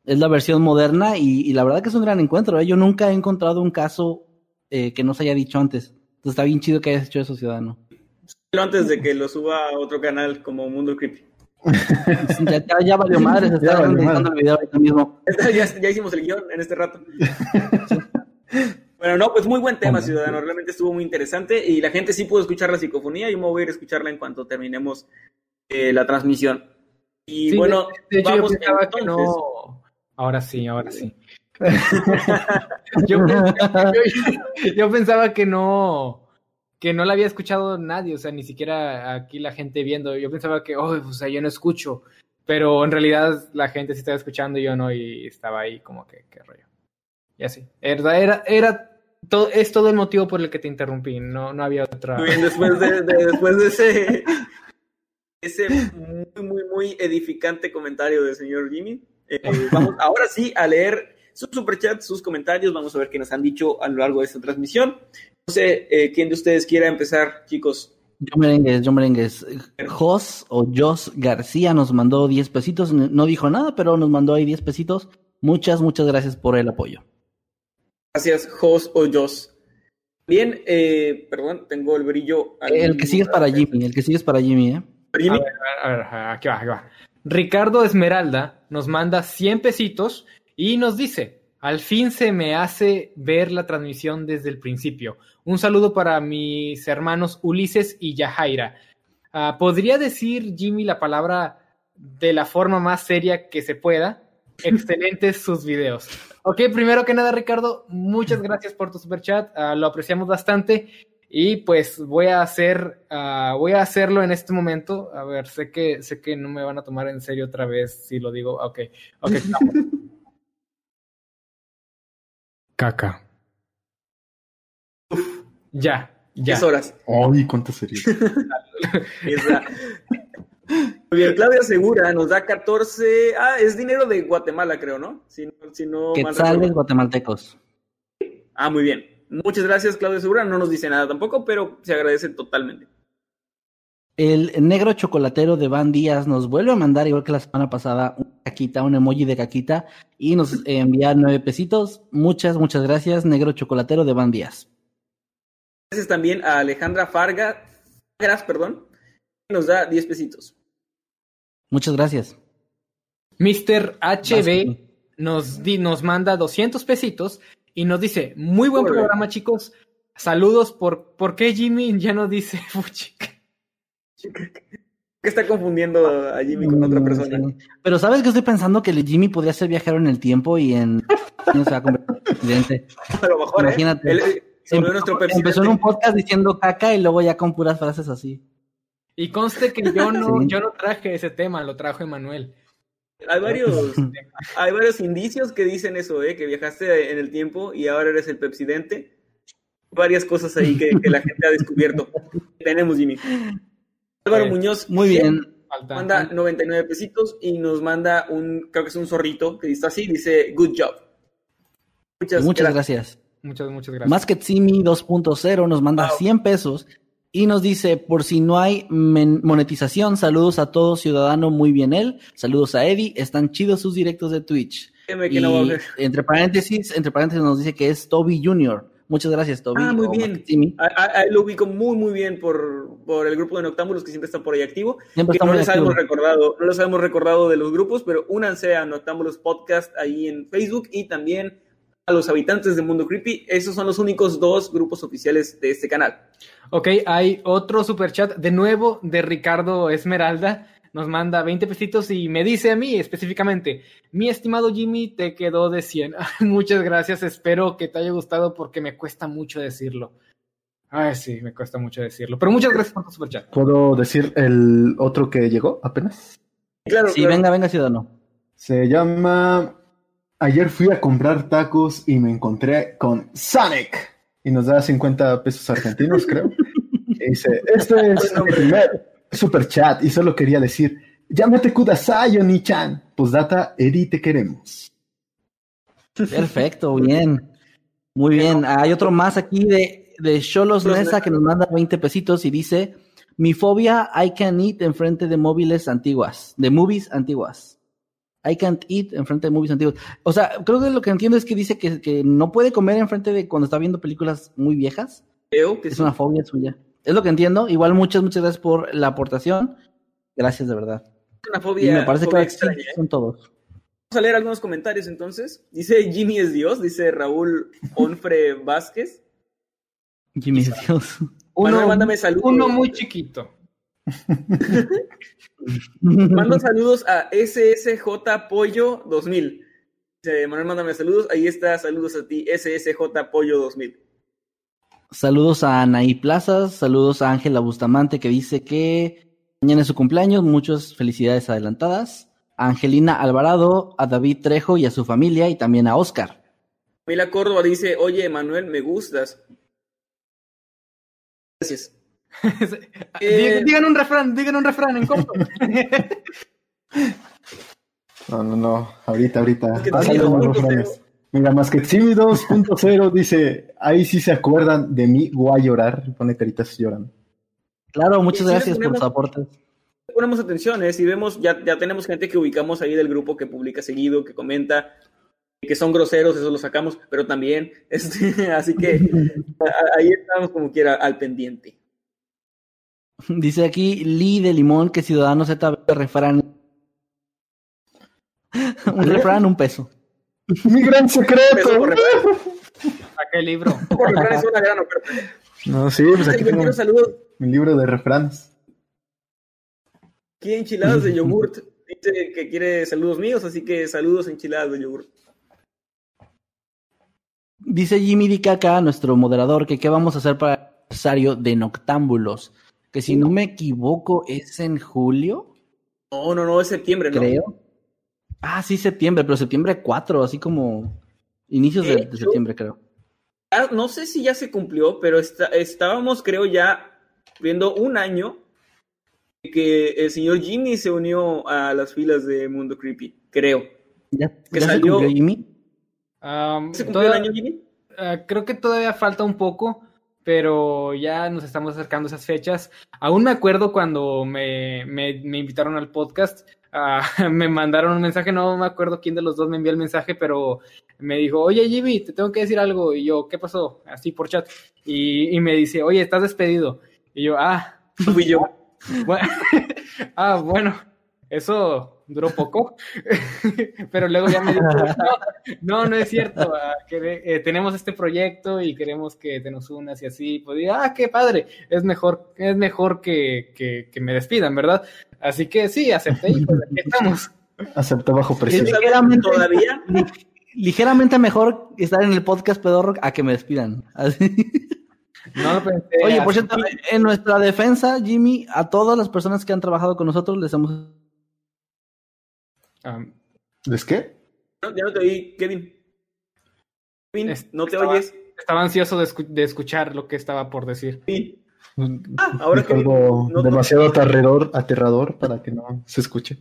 Es la versión moderna y, la verdad que es un gran encuentro. ¿eh? Yo nunca he encontrado un caso eh, que no se haya dicho antes. Entonces está bien chido que hayas hecho eso, ciudadano. Pero antes de que lo suba a otro canal como Mundo Creepy. Ya, ya, ya valió madre, se Ya está editando el video ahorita mismo. ya, ya hicimos el guion en este rato. Bueno, no, pues muy buen tema, ciudadano. Realmente estuvo muy interesante y la gente sí pudo escuchar la psicofonía. Yo me voy a ir a escucharla en cuanto terminemos eh, la transmisión. Y Sí, bueno, de, de hecho, vamos yo pensaba entonces. que no. Ahora sí, ahora sí. yo, pensaba, yo- yo pensaba que no que no la había escuchado nadie, o sea, ni siquiera aquí la gente viendo. Yo pensaba que, oh, o sea, yo no escucho, pero en realidad la gente sí estaba escuchando y yo no, y estaba ahí como que, qué rollo. Y así. Era, era, era todo, es todo el motivo por el que te interrumpí, no, no había otra. Muy bien, después de, de- después de ese, ese muy, muy, muy edificante comentario del señor Jimmy, eh, vamos ahora sí a leer sus superchats, sus comentarios. Vamos a ver qué nos han dicho a lo largo de esta transmisión. No sé eh, quién de ustedes quiera empezar, chicos. Yo merengues, yo merengues. Jos o Jos García nos mandó 10 pesitos, no dijo nada, pero nos mandó ahí 10 pesitos. Muchas, muchas gracias por el apoyo. Gracias, Jos o Jos. Bien, eh, perdón, tengo el brillo. al- El que sigue es para Jimmy, el que sigue es para Jimmy, ¿eh? Jimmy. A ver, a ver, a ver, aquí va, aquí va. Ricardo Esmeralda nos manda 100 pesitos y nos dice, al fin se me hace ver la transmisión desde el principio. Un saludo para mis hermanos Ulises y Yajaira. Ah, ¿Podría decir Jimmy la palabra de la forma más seria que se pueda? Excelentes sus videos. Ok, primero que nada, Ricardo, muchas gracias por tu super chat. Ah, lo apreciamos bastante. Y pues voy a hacer, ah, voy a hacerlo en este momento. A ver, sé que, sé que no me van a tomar en serio otra vez si lo digo. Ok, ok, Caca. Ya, ya. 10 horas. Ay, cuánto sería. Esa. Muy bien, Claudia Segura nos da 14. Ah, es dinero de Guatemala, creo, ¿no? Si, no- si no Quetzales guatemaltecos. Ah, muy bien. Muchas gracias, Claudia Segura. No nos dice nada tampoco, pero se agradece totalmente. El negro chocolatero de Van Díaz nos vuelve a mandar, igual que la semana pasada, una caquita, un emoji de caquita, y nos envía nueve pesitos. Muchas, muchas gracias, negro chocolatero de Van Díaz. Gracias también a Alejandra Farga, Fargas, perdón, que nos da 10 pesitos. Muchas gracias. Mr. HB nos, di- nos manda 200 pesitos y nos dice, muy buen programa chicos, saludos por, ¿por qué Jimmy ya no dice Fuchi? Que está confundiendo a Jimmy con otra Mm, persona. sí. Pero ¿sabes que estoy pensando? Que el Jimmy podría ser viajero en el tiempo y en... no se va a convertir en presidente. A lo mejor, ¿eh? Imagínate. Él, eh. Empezó en un podcast diciendo caca y luego ya con puras frases así. Y conste que yo no, Sí. yo no traje ese tema, lo trajo Emanuel. Hay varios, hay varios indicios que dicen eso, ¿eh? Que viajaste en el tiempo y ahora eres el presidente. Varias cosas ahí que, que la gente ha descubierto. Tenemos, Jimmy. Álvaro Eh, Muñoz. Muy bien. Falta. Manda 99 pesitos y nos manda un, creo que es un zorrito que dice así, dice, good job. Muchas, Muchas gracias. gracias. Muchas, muchas gracias. Masketsimi 2.0 nos manda Wow. 100 pesos y nos dice, por si no hay monetización, saludos a todo ciudadano, muy bien él. Saludos a Eddie, están chidos sus directos de Twitch. Que Y no entre paréntesis, entre paréntesis nos dice que es Toby Jr. Muchas gracias, Toby. Ah, muy bien. A, a- a él lo ubico muy, muy bien por, por el grupo de Noctámbulos que siempre está por ahí activo. Siempre que no les activo. habíamos recordado, no les habíamos recordado de los grupos, pero únanse a Noctámbulos Podcast ahí en Facebook y también a los habitantes de Mundo Creepy. Esos son los únicos dos grupos oficiales de este canal. Ok, hay otro super chat de nuevo de Ricardo Esmeralda. Nos manda 20 pesitos y me dice a mí específicamente, mi estimado Jimmy, te quedó de 100. Muchas gracias, espero que te haya gustado porque me cuesta mucho decirlo. Ay, sí, me cuesta mucho decirlo. Pero muchas gracias por tu super chat. ¿Puedo decir el otro que llegó apenas? Claro, Sí, claro. venga, venga, ciudadano. Se llama Ayer fui a comprar tacos y me encontré con Sonic. Y nos da 50 pesos argentinos, creo. Y dice, este es mi primer super chat y solo quería decir, llámate Kudasai, Oni-chan. Postdata, Eri, te queremos. Perfecto, bien. Muy bien. Hay otro más aquí de, de Cholos Mesa. que nos manda 20 pesitos y dice: Mi fobia, I can eat enfrente de móviles antiguas, de movies antiguas. I can't eat enfrente de movies antiguas. O sea, creo que lo que entiendo es que dice que, que no puede comer enfrente de cuando está viendo películas muy viejas. Creo que Es sí. una fobia suya. Es lo que entiendo. Igual muchas, muchas gracias por la aportación. Gracias de verdad. una Y fobia, me parece que ahora sí, extraña, ¿eh? son todos. Vamos a leer algunos comentarios entonces. Dice Jimmy es Dios, dice Raúl Onfre Vázquez. Jimmy Dios. Manuel, mándame saludos. uno muy chiquito. Mando saludos a SSJ Pollo 2000. Dice Manuel, mándame saludos. Ahí está, saludos a ti, SSJ Pollo 2000. Saludos a Anaí Plazas, saludos a Ángela Bustamante que dice que mañana es su cumpleaños, muchas felicidades adelantadas. A Angelina Alvarado, a David Trejo y a su familia y también a Oscar. Mila Córdoba dice, oye, Manuel, me gustas. Gracias. Eh, Digan- un refrán, digan un refrán en corto. No, no, no. Ahorita, ahorita. Que Ah, los punto. Mira, más que Simi 2.0 dice, ahí sí se acuerdan de mí, voy a llorar. Pone caritas llorando. Claro, muchas Sí, gracias por sus aportes. Ponemos atención, ¿eh? Si vemos, ya, ya tenemos gente que ubicamos ahí del grupo que publica seguido, que comenta, que son groseros, eso lo sacamos, pero también, este, así que a- ahí estamos como quiera al pendiente. Dice aquí Lee de Limón que Ciudadano Z refrán. un refrán, un peso. ¡Mi gran secreto! por refranes. Saca el libro. Por refranes es una gran oferta. No, sí, pues aquí tengo saludos mi libro de refranes. Aquí enchiladas de yogurt. Dice que quiere saludos míos, así que saludos enchiladas de yogurt. Dice Jimmy Dikaka, nuestro moderador, que qué vamos a hacer para el aniversario de Noctámbulos. Que si no me equivoco es en julio, No, no, no, es septiembre, ¿no? creo. Ah, sí, septiembre, pero septiembre 4, así como inicios de, septiembre, creo. Ah, no sé si ya se cumplió, pero está- estábamos, creo, ya viendo un año que el señor Jimmy se unió a las filas de Mundo Creepy, creo. ¿Ya, Que ya se salió- cumplió, Jimmy? Am, ¿Se cumplió toda- el año, Jimmy? Ah, creo que todavía falta un poco, pero ya nos estamos acercando a esas fechas. Aún me acuerdo cuando me, me- me invitaron al podcast, ah, me mandaron un mensaje, no me acuerdo quién de los dos me envió el mensaje, pero me dijo, oye Jimmy, te tengo que decir algo. Y yo, ¿qué pasó? Así por chat. Y, y me dice, oye, estás despedido. Y yo, ah, Fui yo. bueno, ah, bueno, eso duró poco, pero luego ya me dijo, no, no, no es cierto, ah, que, eh, tenemos este proyecto y queremos que te nos unas y así, pues digo, ah, qué padre, es mejor, es mejor que, que, que me despidan, ¿verdad? Así que sí, acepté y pues aquí estamos. Acepta bajo presión. Sí. ¿Sabes Ligeramente- Todavía. Ligeramente mejor estar en el podcast pedorro a que me despidan. Así. No lo pensé. Oye, por cierto, en nuestra defensa, Jimmy, a todas las personas que han trabajado con nosotros les hemos... ah, ¿Es qué? No, ya no te oí, Kevin. Kevin, Es- no te estaba- oyes. estaba ansioso de, escu- de escuchar lo que estaba por decir. Sí. Ah, ahora que- algo no- demasiado aterrador, aterrador para que no se escuche.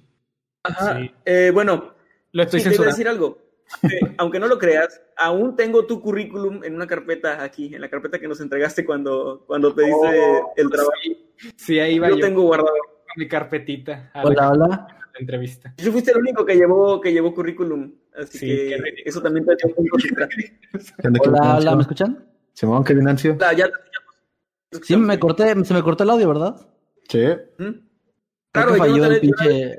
Ajá. Sí. Eh, bueno, Lo estoy sí, te iba a decir algo. Eh, aunque no lo creas, aún tengo tu currículum en una carpeta aquí, en la carpeta que nos entregaste cuando, cuando pediste Oh, el trabajo. Sí, ahí va Yo yo, tengo guardado. mi carpetita a la, Hola, hola. la entrevista. Tú fuiste el único que llevó, que llevó currículum, así Sí, que eso también te dio puntos extra. ¿Qué onda, Kevin Hola, hola? ¿me escuchan? Simón, Kevin Ancio. Hola, ya te. Te Sí, me corté, se me cortó el audio, ¿verdad? Sí. ¿Mm? Creo Claro, que yo no falló el pinche...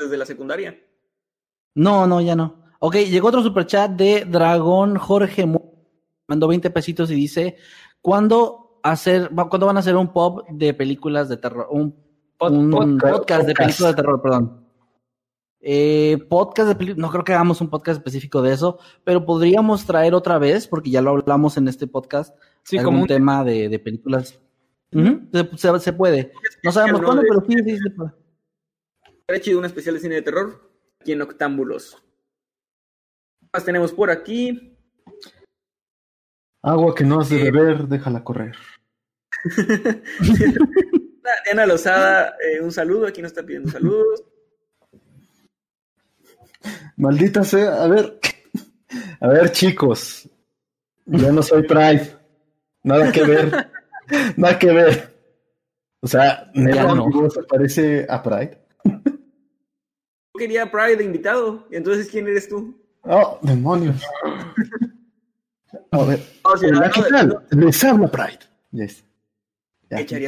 desde la secundaria. No, no, ya no. Ok, llegó otro superchat de Dragón Jorge. Mandó 20 pesitos y dice, ¿cuándo, hacer, ¿cuándo van a hacer un pop de películas de terror? Un, Pod- un podcast. podcast de películas de terror, perdón. Eh, podcast de películas, no creo que hagamos un podcast específico de eso, pero podríamos traer otra vez, porque ya lo hablamos en este podcast, Sí, algún como un tema de, de películas. Se, se- se puede. No sabemos ¿no? cuándo, De- pero sí, sí, se puede. Era chido un especial de cine de terror aquí en Octámbulos. ¿Qué más tenemos por aquí? Agua que no has de beber, déjala correr. Diana Lozada, eh, un saludo. Aquí nos está pidiendo saludos. Maldita sea, a ver. A ver, chicos. Yo no soy Pride. Nada que ver. Nada que ver. O sea, ¿neta Ya no. se parece a Pride? Yo quería a Pride de invitado. Entonces, ¿quién eres tú? Oh, demonios. A ver. Hola, no, ¿qué no, tal? Les habla Pride. Yes.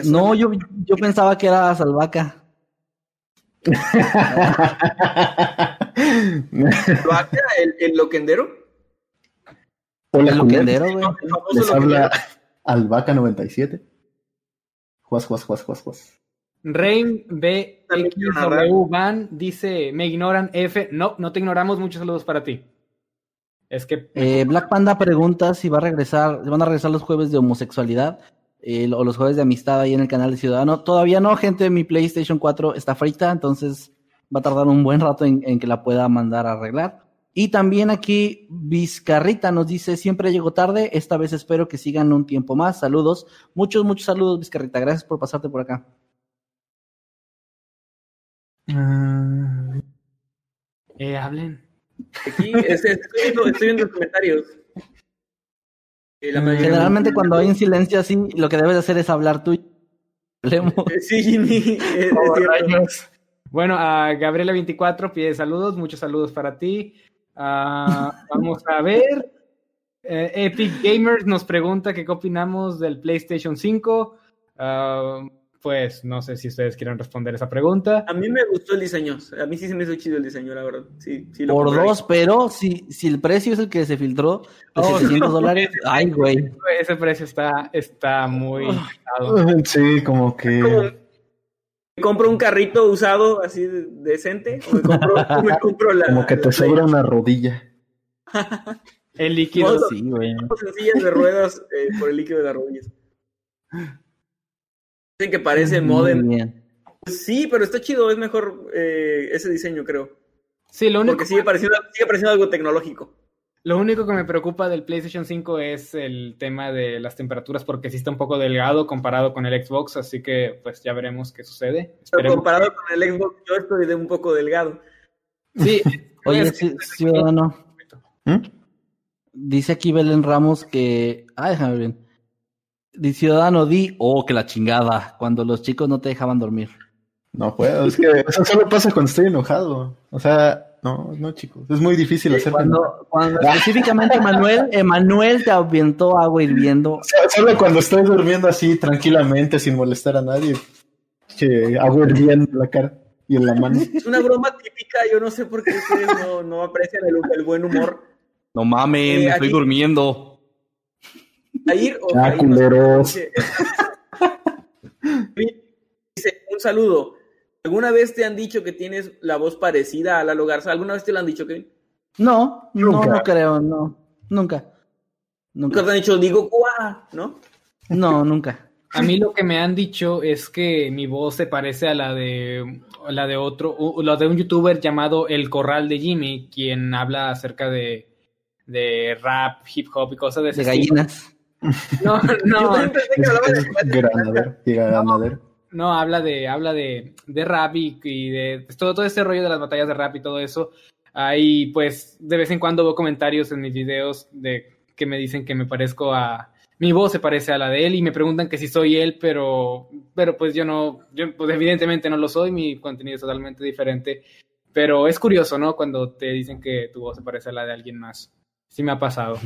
No, yo, yo pensaba que era Salvaca. ¿Vaca, el, el loquendero? Hola, El loquendero, güey. Les loquendero. habla Albaca 97. Juas, juas, juas, juas, juas. Quiero narrar. BXW Van dice, me ignoran F. No, no te ignoramos, muchos saludos para ti. Es que Eh, Black Panda pregunta si va a regresar, van a regresar los jueves de homosexualidad eh, o los jueves de amistad ahí en el canal de Ciudadano. Todavía no, gente, mi PlayStation 4 está frita, entonces va a tardar un buen rato en, en que la pueda mandar a arreglar. Y también aquí Vizcarrita nos dice, siempre llego tarde, esta vez espero que sigan un tiempo más. Saludos, muchos, muchos saludos Vizcarrita, gracias por pasarte por acá. eh, hablen. Aquí, este, estoy, viendo, estoy viendo los comentarios. La mayoría- Generalmente cuando hay un silencio así, lo que debes de hacer es hablar tú. Eh, Sí, Jimmy. es. Bueno, a Gabriela24 pide saludos, muchos saludos para ti. Ah, vamos a ver. Eh, Epic Gamers nos pregunta que qué opinamos del PlayStation 5. Ah, pues no sé si ustedes quieren responder esa pregunta. A mí me gustó el diseño. A mí sí se me hizo chido el diseño, la verdad. Sí, sí lo Por dos, pero si, si el precio es el que se filtró de Oh, 700 no. dólares, ay, güey. Ese precio está, está muy pesado. Sí, como que. Como- ¿Me compro un carrito usado así de- decente? ¿O me compro, o me compro la. Como que te la sobra una rodilla. El líquido. Sí, güey. sencillas de ruedas eh, por el líquido de las rodillas. Dicen que parece modem. Bien. Sí, pero está chido, es mejor eh, ese diseño, creo. Sí, lo único, Porque sigue pareciendo, sigue pareciendo algo tecnológico. lo único que me preocupa del PlayStation 5 es el tema de las temperaturas, porque sí está un poco delgado comparado con el Xbox, así que pues ya veremos qué sucede. Pero comparado con el Xbox, yo estoy de un poco delgado. Sí, Oye, ciudadano. ¿Mm? Dice aquí Belén Ramos que. Ah, déjame ver bien. Di ciudadano, di. Oh, que la chingada. Cuando los chicos no te dejaban dormir. No puedo, es que eso solo pasa cuando estoy enojado. O sea, no, no, chicos. Es muy difícil hacer. Cuando, cuando específicamente Emanuel, Emanuel te aventó agua hirviendo. O sea, solo cuando estoy durmiendo así tranquilamente, sin molestar a nadie. Que hago hirviendo en la cara y en la mano. Es una broma típica, yo no sé por qué ustedes no, no aprecian el, el buen humor. No mames, Eh, me estoy aquí- durmiendo. Jair o Jair. Dice, un saludo. ¿Alguna vez te han dicho que tienes la voz parecida a Lalo Garza? ¿Alguna vez te lo han dicho, Kevin? No, Nunca. no creo, no. Nunca. Nunca te han dicho, digo, ¡guau! ¿No? No, nunca. A mí lo que me han dicho es que mi voz se parece a la de la de otro, u- la de un youtuber llamado El Corral de Jimmy, quien habla acerca de, de rap, hip hop y cosas de ese De estilo. gallinas. No, no, también pensé que Es, hablaba de- es granadero, y ganadero. no, habla de, habla de, de rap y, y de pues, todo, todo ese rollo de las batallas de rap y todo eso. Ahí, pues, de vez en cuando veo comentarios en mis videos de que me dicen que me parezco a. Mi voz se parece a la de él y me preguntan que si soy él, pero, pero pues yo no, yo pues evidentemente no lo soy, mi contenido es totalmente diferente. Pero es curioso, ¿no? Cuando te dicen que tu voz se parece a la de alguien más. Sí me ha pasado.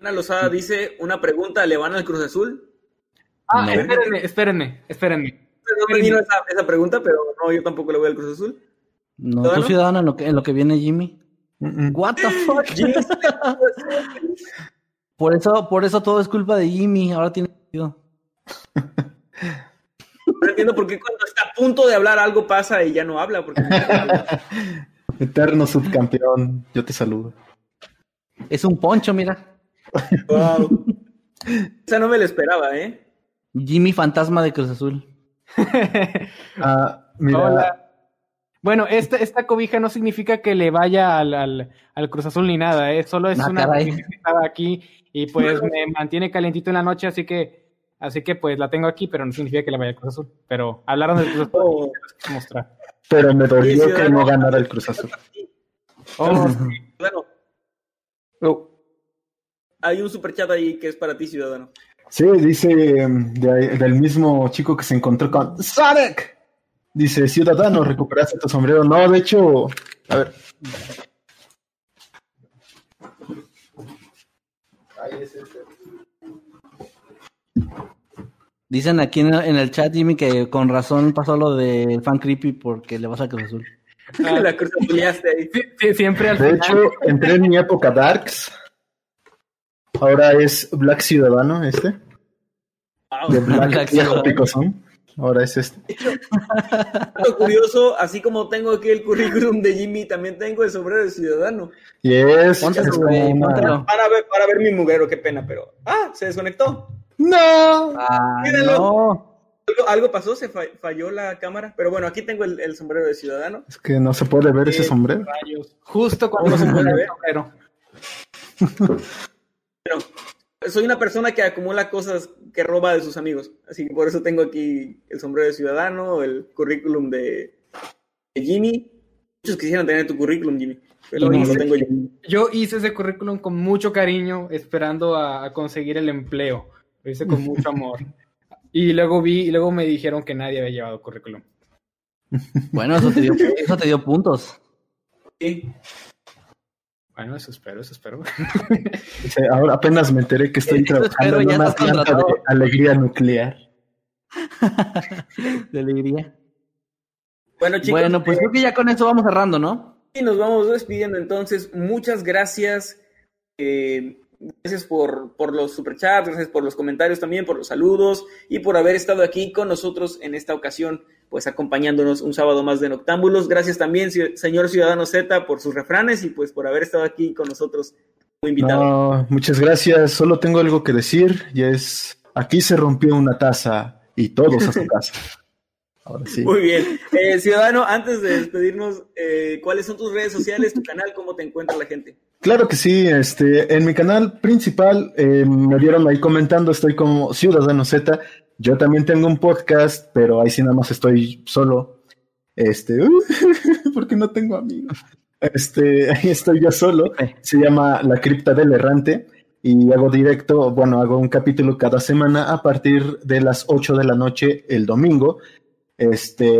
Ana Lozada dice, una pregunta, ¿le van al Cruz Azul? Ah, No. espérenme, espérenme, espérenme. No me vino esa, esa pregunta, pero no, yo tampoco le voy al Cruz Azul. No, tú ciudadano en lo que, en lo que viene Jimmy. Mm, mm. What the fuck? Jimmy, Por eso, por eso todo es culpa de Jimmy. Ahora tiene sentido. no entiendo por qué cuando está a punto de hablar algo pasa y ya no habla. Porque... Eterno subcampeón, yo te saludo. Es un poncho, mira. Wow. Esa no me la esperaba, ¿eh? Jimmy fantasma de Cruz Azul. Ah, mira, Hola. Bueno, esta, esta cobija no significa que le vaya al, al, al Cruz Azul ni nada, ¿eh? Solo es Ah, una caray. cobija que estaba aquí y pues me mantiene calientito en la noche, así que así que pues la tengo aquí, pero no significa que le vaya al Cruz Azul. Pero hablaron del Cruz Azul Oh. y mostrar. pero me dolió que no ganara el Cruz Azul. Oh, Bueno, Oh, hay un superchat ahí que es para ti, ciudadano. Sí, dice em, de- del mismo chico que se encontró con Sonic. Dice, ciudadano, recuperaste tu sombrero. No, de hecho, a ver. Dicen aquí en el, en el chat, Jimmy, que con razón pasó lo del fan creepy porque le vas a Cruz Azul. la Cruz ahí. sí, sí, siempre al De final. hecho, entré en mi época Darks. Ahora es Black Ciudadano este. Wow. De Black, Black Ciudadano. picosón. Ahora es este. Dato curioso, así como tengo aquí el currículum de Jimmy, también tengo el sombrero de ciudadano. Y es, Póntelo, es como güey, una- póntelo. Para ver, para ver mi mugrero, qué pena, pero. ¡Ah! Se desconectó. ¡No! Ah, no. Algo, algo pasó, se fa- falló la cámara. Pero bueno, aquí tengo el, el sombrero de ciudadano. Es que no se puede ver ese Eh, sombrero. Rayos. Justo cuando se pone el sombrero. Soy una persona que acumula cosas que roba de sus amigos. Así que por eso tengo aquí el sombrero de ciudadano, el currículum de, de Jimmy. Muchos quisieran tener tu currículum, Jimmy. Pero no lo tengo yo. Yo hice ese currículum con mucho cariño, esperando a, a conseguir el empleo. Lo hice con mucho amor. Y luego vi, y luego me dijeron que nadie había llevado currículum. Bueno, eso te dio, eso te dio puntos. Sí. Bueno, eso espero, eso espero. Ahora apenas me enteré que estoy trabajando en una planta de alegría nuclear. De alegría. Bueno, chicos, Bueno, pues eh, creo que ya con eso vamos cerrando, ¿no? y nos vamos despidiendo entonces. Muchas gracias. Eh, Gracias por, por los superchats, gracias por los comentarios también, por los saludos y por haber estado aquí con nosotros en esta ocasión, pues acompañándonos un sábado más de Noctámbulos. Gracias también, señor Ciudadano Z, por sus refranes y pues por haber estado aquí con nosotros como invitado. muchas gracias. Solo tengo algo que decir y es, aquí se rompió una taza y todos a su casa. Muy bien. Eh, ciudadano, antes de despedirnos, eh, ¿cuáles son tus redes sociales, tu canal, cómo te encuentra la gente? Claro que sí, este, en mi canal principal eh, me vieron ahí comentando, estoy como Ciudadano Z. Yo también tengo un podcast, pero ahí sí nada más estoy solo. Este, porque no tengo amigos. Este, ahí estoy yo solo. Se llama La Cripta del Errante y hago directo, bueno, hago un capítulo cada semana a partir de las 8 de la noche el domingo. Este,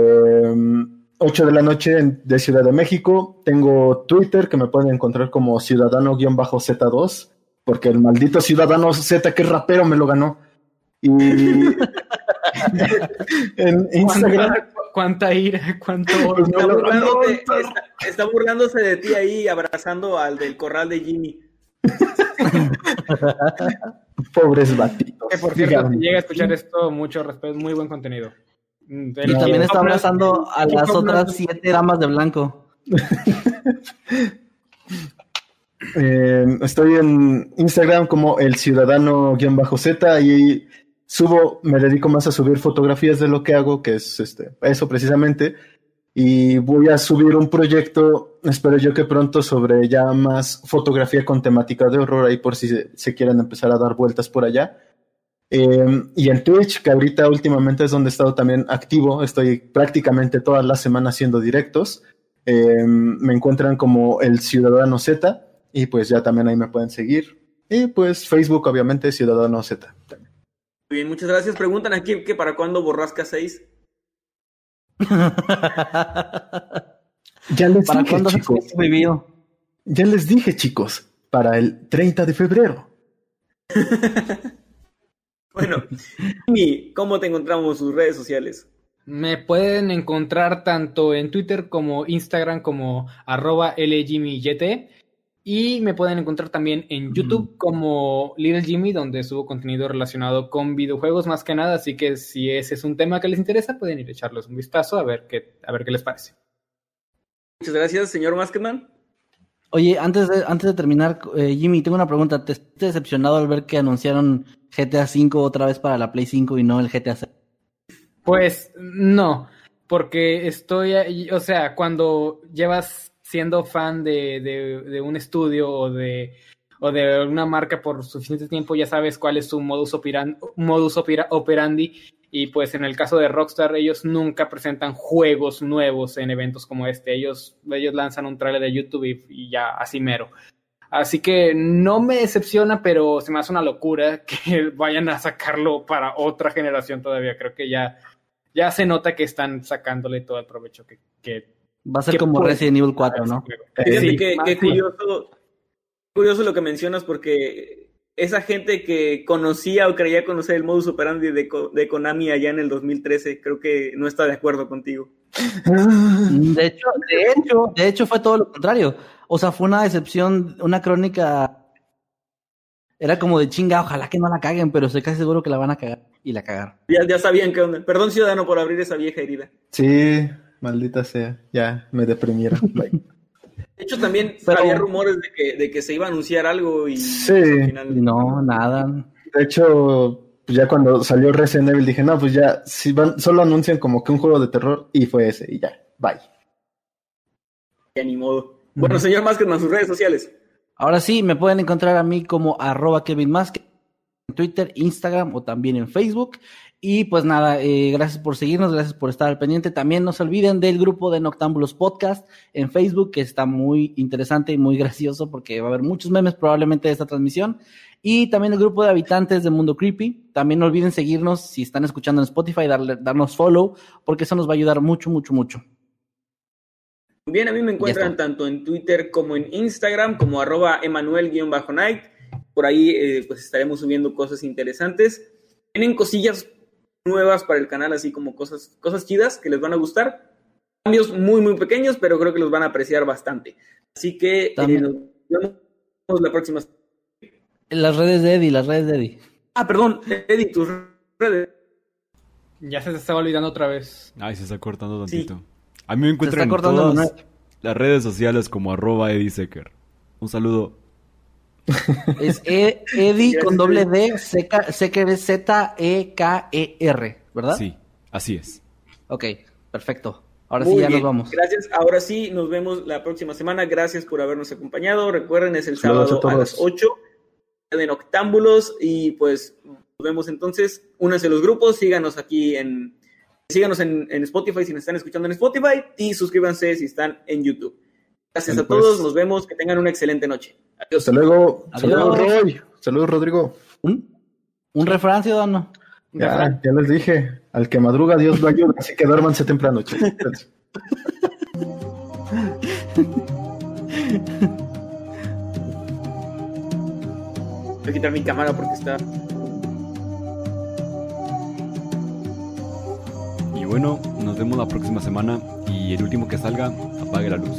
8 de la noche de Ciudad de México. Tengo Twitter que me pueden encontrar como ciudadano-z2, porque el maldito ciudadano Z que es rapero me lo ganó. Y en Instagram. ¿Cuánta ira? ¿Cuánto está, burlándose de ti ahí, abrazando al del corral de Jimmy. Pobres batitos. Que por cierto, si llega a escuchar esto, mucho respeto, muy buen contenido. Mm, y también está abrazando a las otras siete damas de blanco. Eh, estoy en Instagram como el ciudadano-z y subo, me dedico más a subir fotografías de lo que hago, que es este, eso precisamente. Y voy a subir un proyecto, espero yo que pronto, sobre ya más fotografía con temática de horror, ahí por si se, se quieren empezar a dar vueltas por allá. Em, y en Twitch, que ahorita últimamente es donde he estado también activo, estoy prácticamente todas las semanas haciendo directos. Em, me encuentran como el Ciudadano Z y pues ya también ahí me pueden seguir. Y pues Facebook, obviamente, Ciudadano Z. Muy bien, muchas gracias. Preguntan aquí que para cuándo borrasca 6. ya les ¿Para dije, chicos. Ya les dije, chicos, para el 30 de febrero. Bueno, Jimmy, ¿cómo te encontramos sus redes sociales? Me pueden encontrar tanto en Twitter como Instagram como arroba LJimmyYT y me pueden encontrar también en YouTube como Little Jimmy donde subo contenido relacionado con videojuegos más que nada, así que si ese es un tema que les interesa pueden ir a echarles un vistazo a ver qué, a ver qué les parece. Muchas gracias, señor Maskman. Oye, antes de, antes de terminar, eh, Jimmy, tengo una pregunta. ¿Te has decepcionado al ver que anunciaron GTA V otra vez para la Play 5 y no el GTA 6? Pues no, porque estoy, o sea, cuando llevas siendo fan de, de, un estudio o de, o de una marca por suficiente tiempo, ya sabes cuál es su modus, modus operandi y pues en el caso de Rockstar, ellos nunca presentan juegos nuevos en eventos como este. Ellos, ellos lanzan un trailer de YouTube y, ya así mero. Así que no me decepciona, pero se me hace una locura que vayan a sacarlo para otra generación todavía. Creo que ya, ya se nota que están sacándole todo el provecho que... que Va a ser como Resident Evil 4, ¿no? Sí, que, curioso, curioso lo que mencionas porque esa gente que conocía o creía conocer el modus operandi de, de Konami allá en el 2013, creo que no está de acuerdo contigo. De hecho, de hecho, de hecho fue todo lo contrario. O sea, fue una decepción, una crónica. Era como de chinga, ojalá que no la caguen, pero estoy casi seguro que la van a cagar. Y la cagaron. Ya, ya sabían qué onda. Perdón, ciudadano, por abrir esa vieja herida. Sí, maldita sea. Ya, me deprimieron. De hecho, también había rumores de que, de que se iba a anunciar algo y sí. al final... no, nada. De hecho, pues ya cuando salió Resident Evil dije, no, pues ya, si van, solo anuncian como que un juego de terror y fue ese, y ya, bye. Ya ni modo. Bueno, señor Maskedman, sus redes sociales. Ahora sí, me pueden encontrar a mí como arroba Kevin en Twitter, Instagram o también en Facebook. Y pues nada, eh, gracias por seguirnos, gracias por estar al pendiente. También no se olviden del grupo de Noctámbulos Podcast en Facebook, que está muy interesante y muy gracioso porque va a haber muchos memes probablemente de esta transmisión. Y también el grupo de habitantes de Mundo Creepy. También no olviden seguirnos si están escuchando en Spotify, darle, darnos follow, porque eso nos va a ayudar mucho, mucho, mucho. Bien, a mí me encuentran tanto en Twitter como en Instagram, como arroba Emanuel-Night. Por ahí eh, pues estaremos subiendo cosas interesantes. Tienen cosillas nuevas para el canal, así como cosas, cosas chidas que les van a gustar. Cambios muy, muy pequeños, pero creo que los van a apreciar bastante. Así que eh, nos vemos la próxima. Las redes de Eddie, las redes de Eddie. Ah, perdón, Eddie, tus redes. Ya se te estaba olvidando otra vez. Ay, se está cortando Sí. tantito. A mí me encuentran en todas las redes sociales como arroba Eddie Secker. Un saludo. Es E- Eddie con doble D, seca, Secker es Z-E-K-E-R, ¿verdad? Sí, así es. Ok, perfecto. Ahora Muy sí ya bien, nos vamos. Gracias. Ahora sí, nos vemos la próxima semana. Gracias por habernos acompañado. Recuerden, es el Saludos sábado a las 8 de Noctámbulos. Y pues nos vemos entonces. Únanse a los grupos, síganos aquí en. Síganos en, en Spotify si nos están escuchando en Spotify y suscríbanse si están en YouTube. Gracias Bueno, a todos, pues. nos vemos, que tengan una excelente noche. Adiós. Hasta luego. Adiós. Saludos, Roy. Saludos, Rodrigo. ¿Un, un refrán, ciudadano? Ya, ya les dije. Al que madruga, Dios lo ayuda. Así que duérmanse temprano, chicos. Voy a quitar mi cámara porque está. Y bueno, nos vemos la próxima semana. Y el último que salga, apague la luz.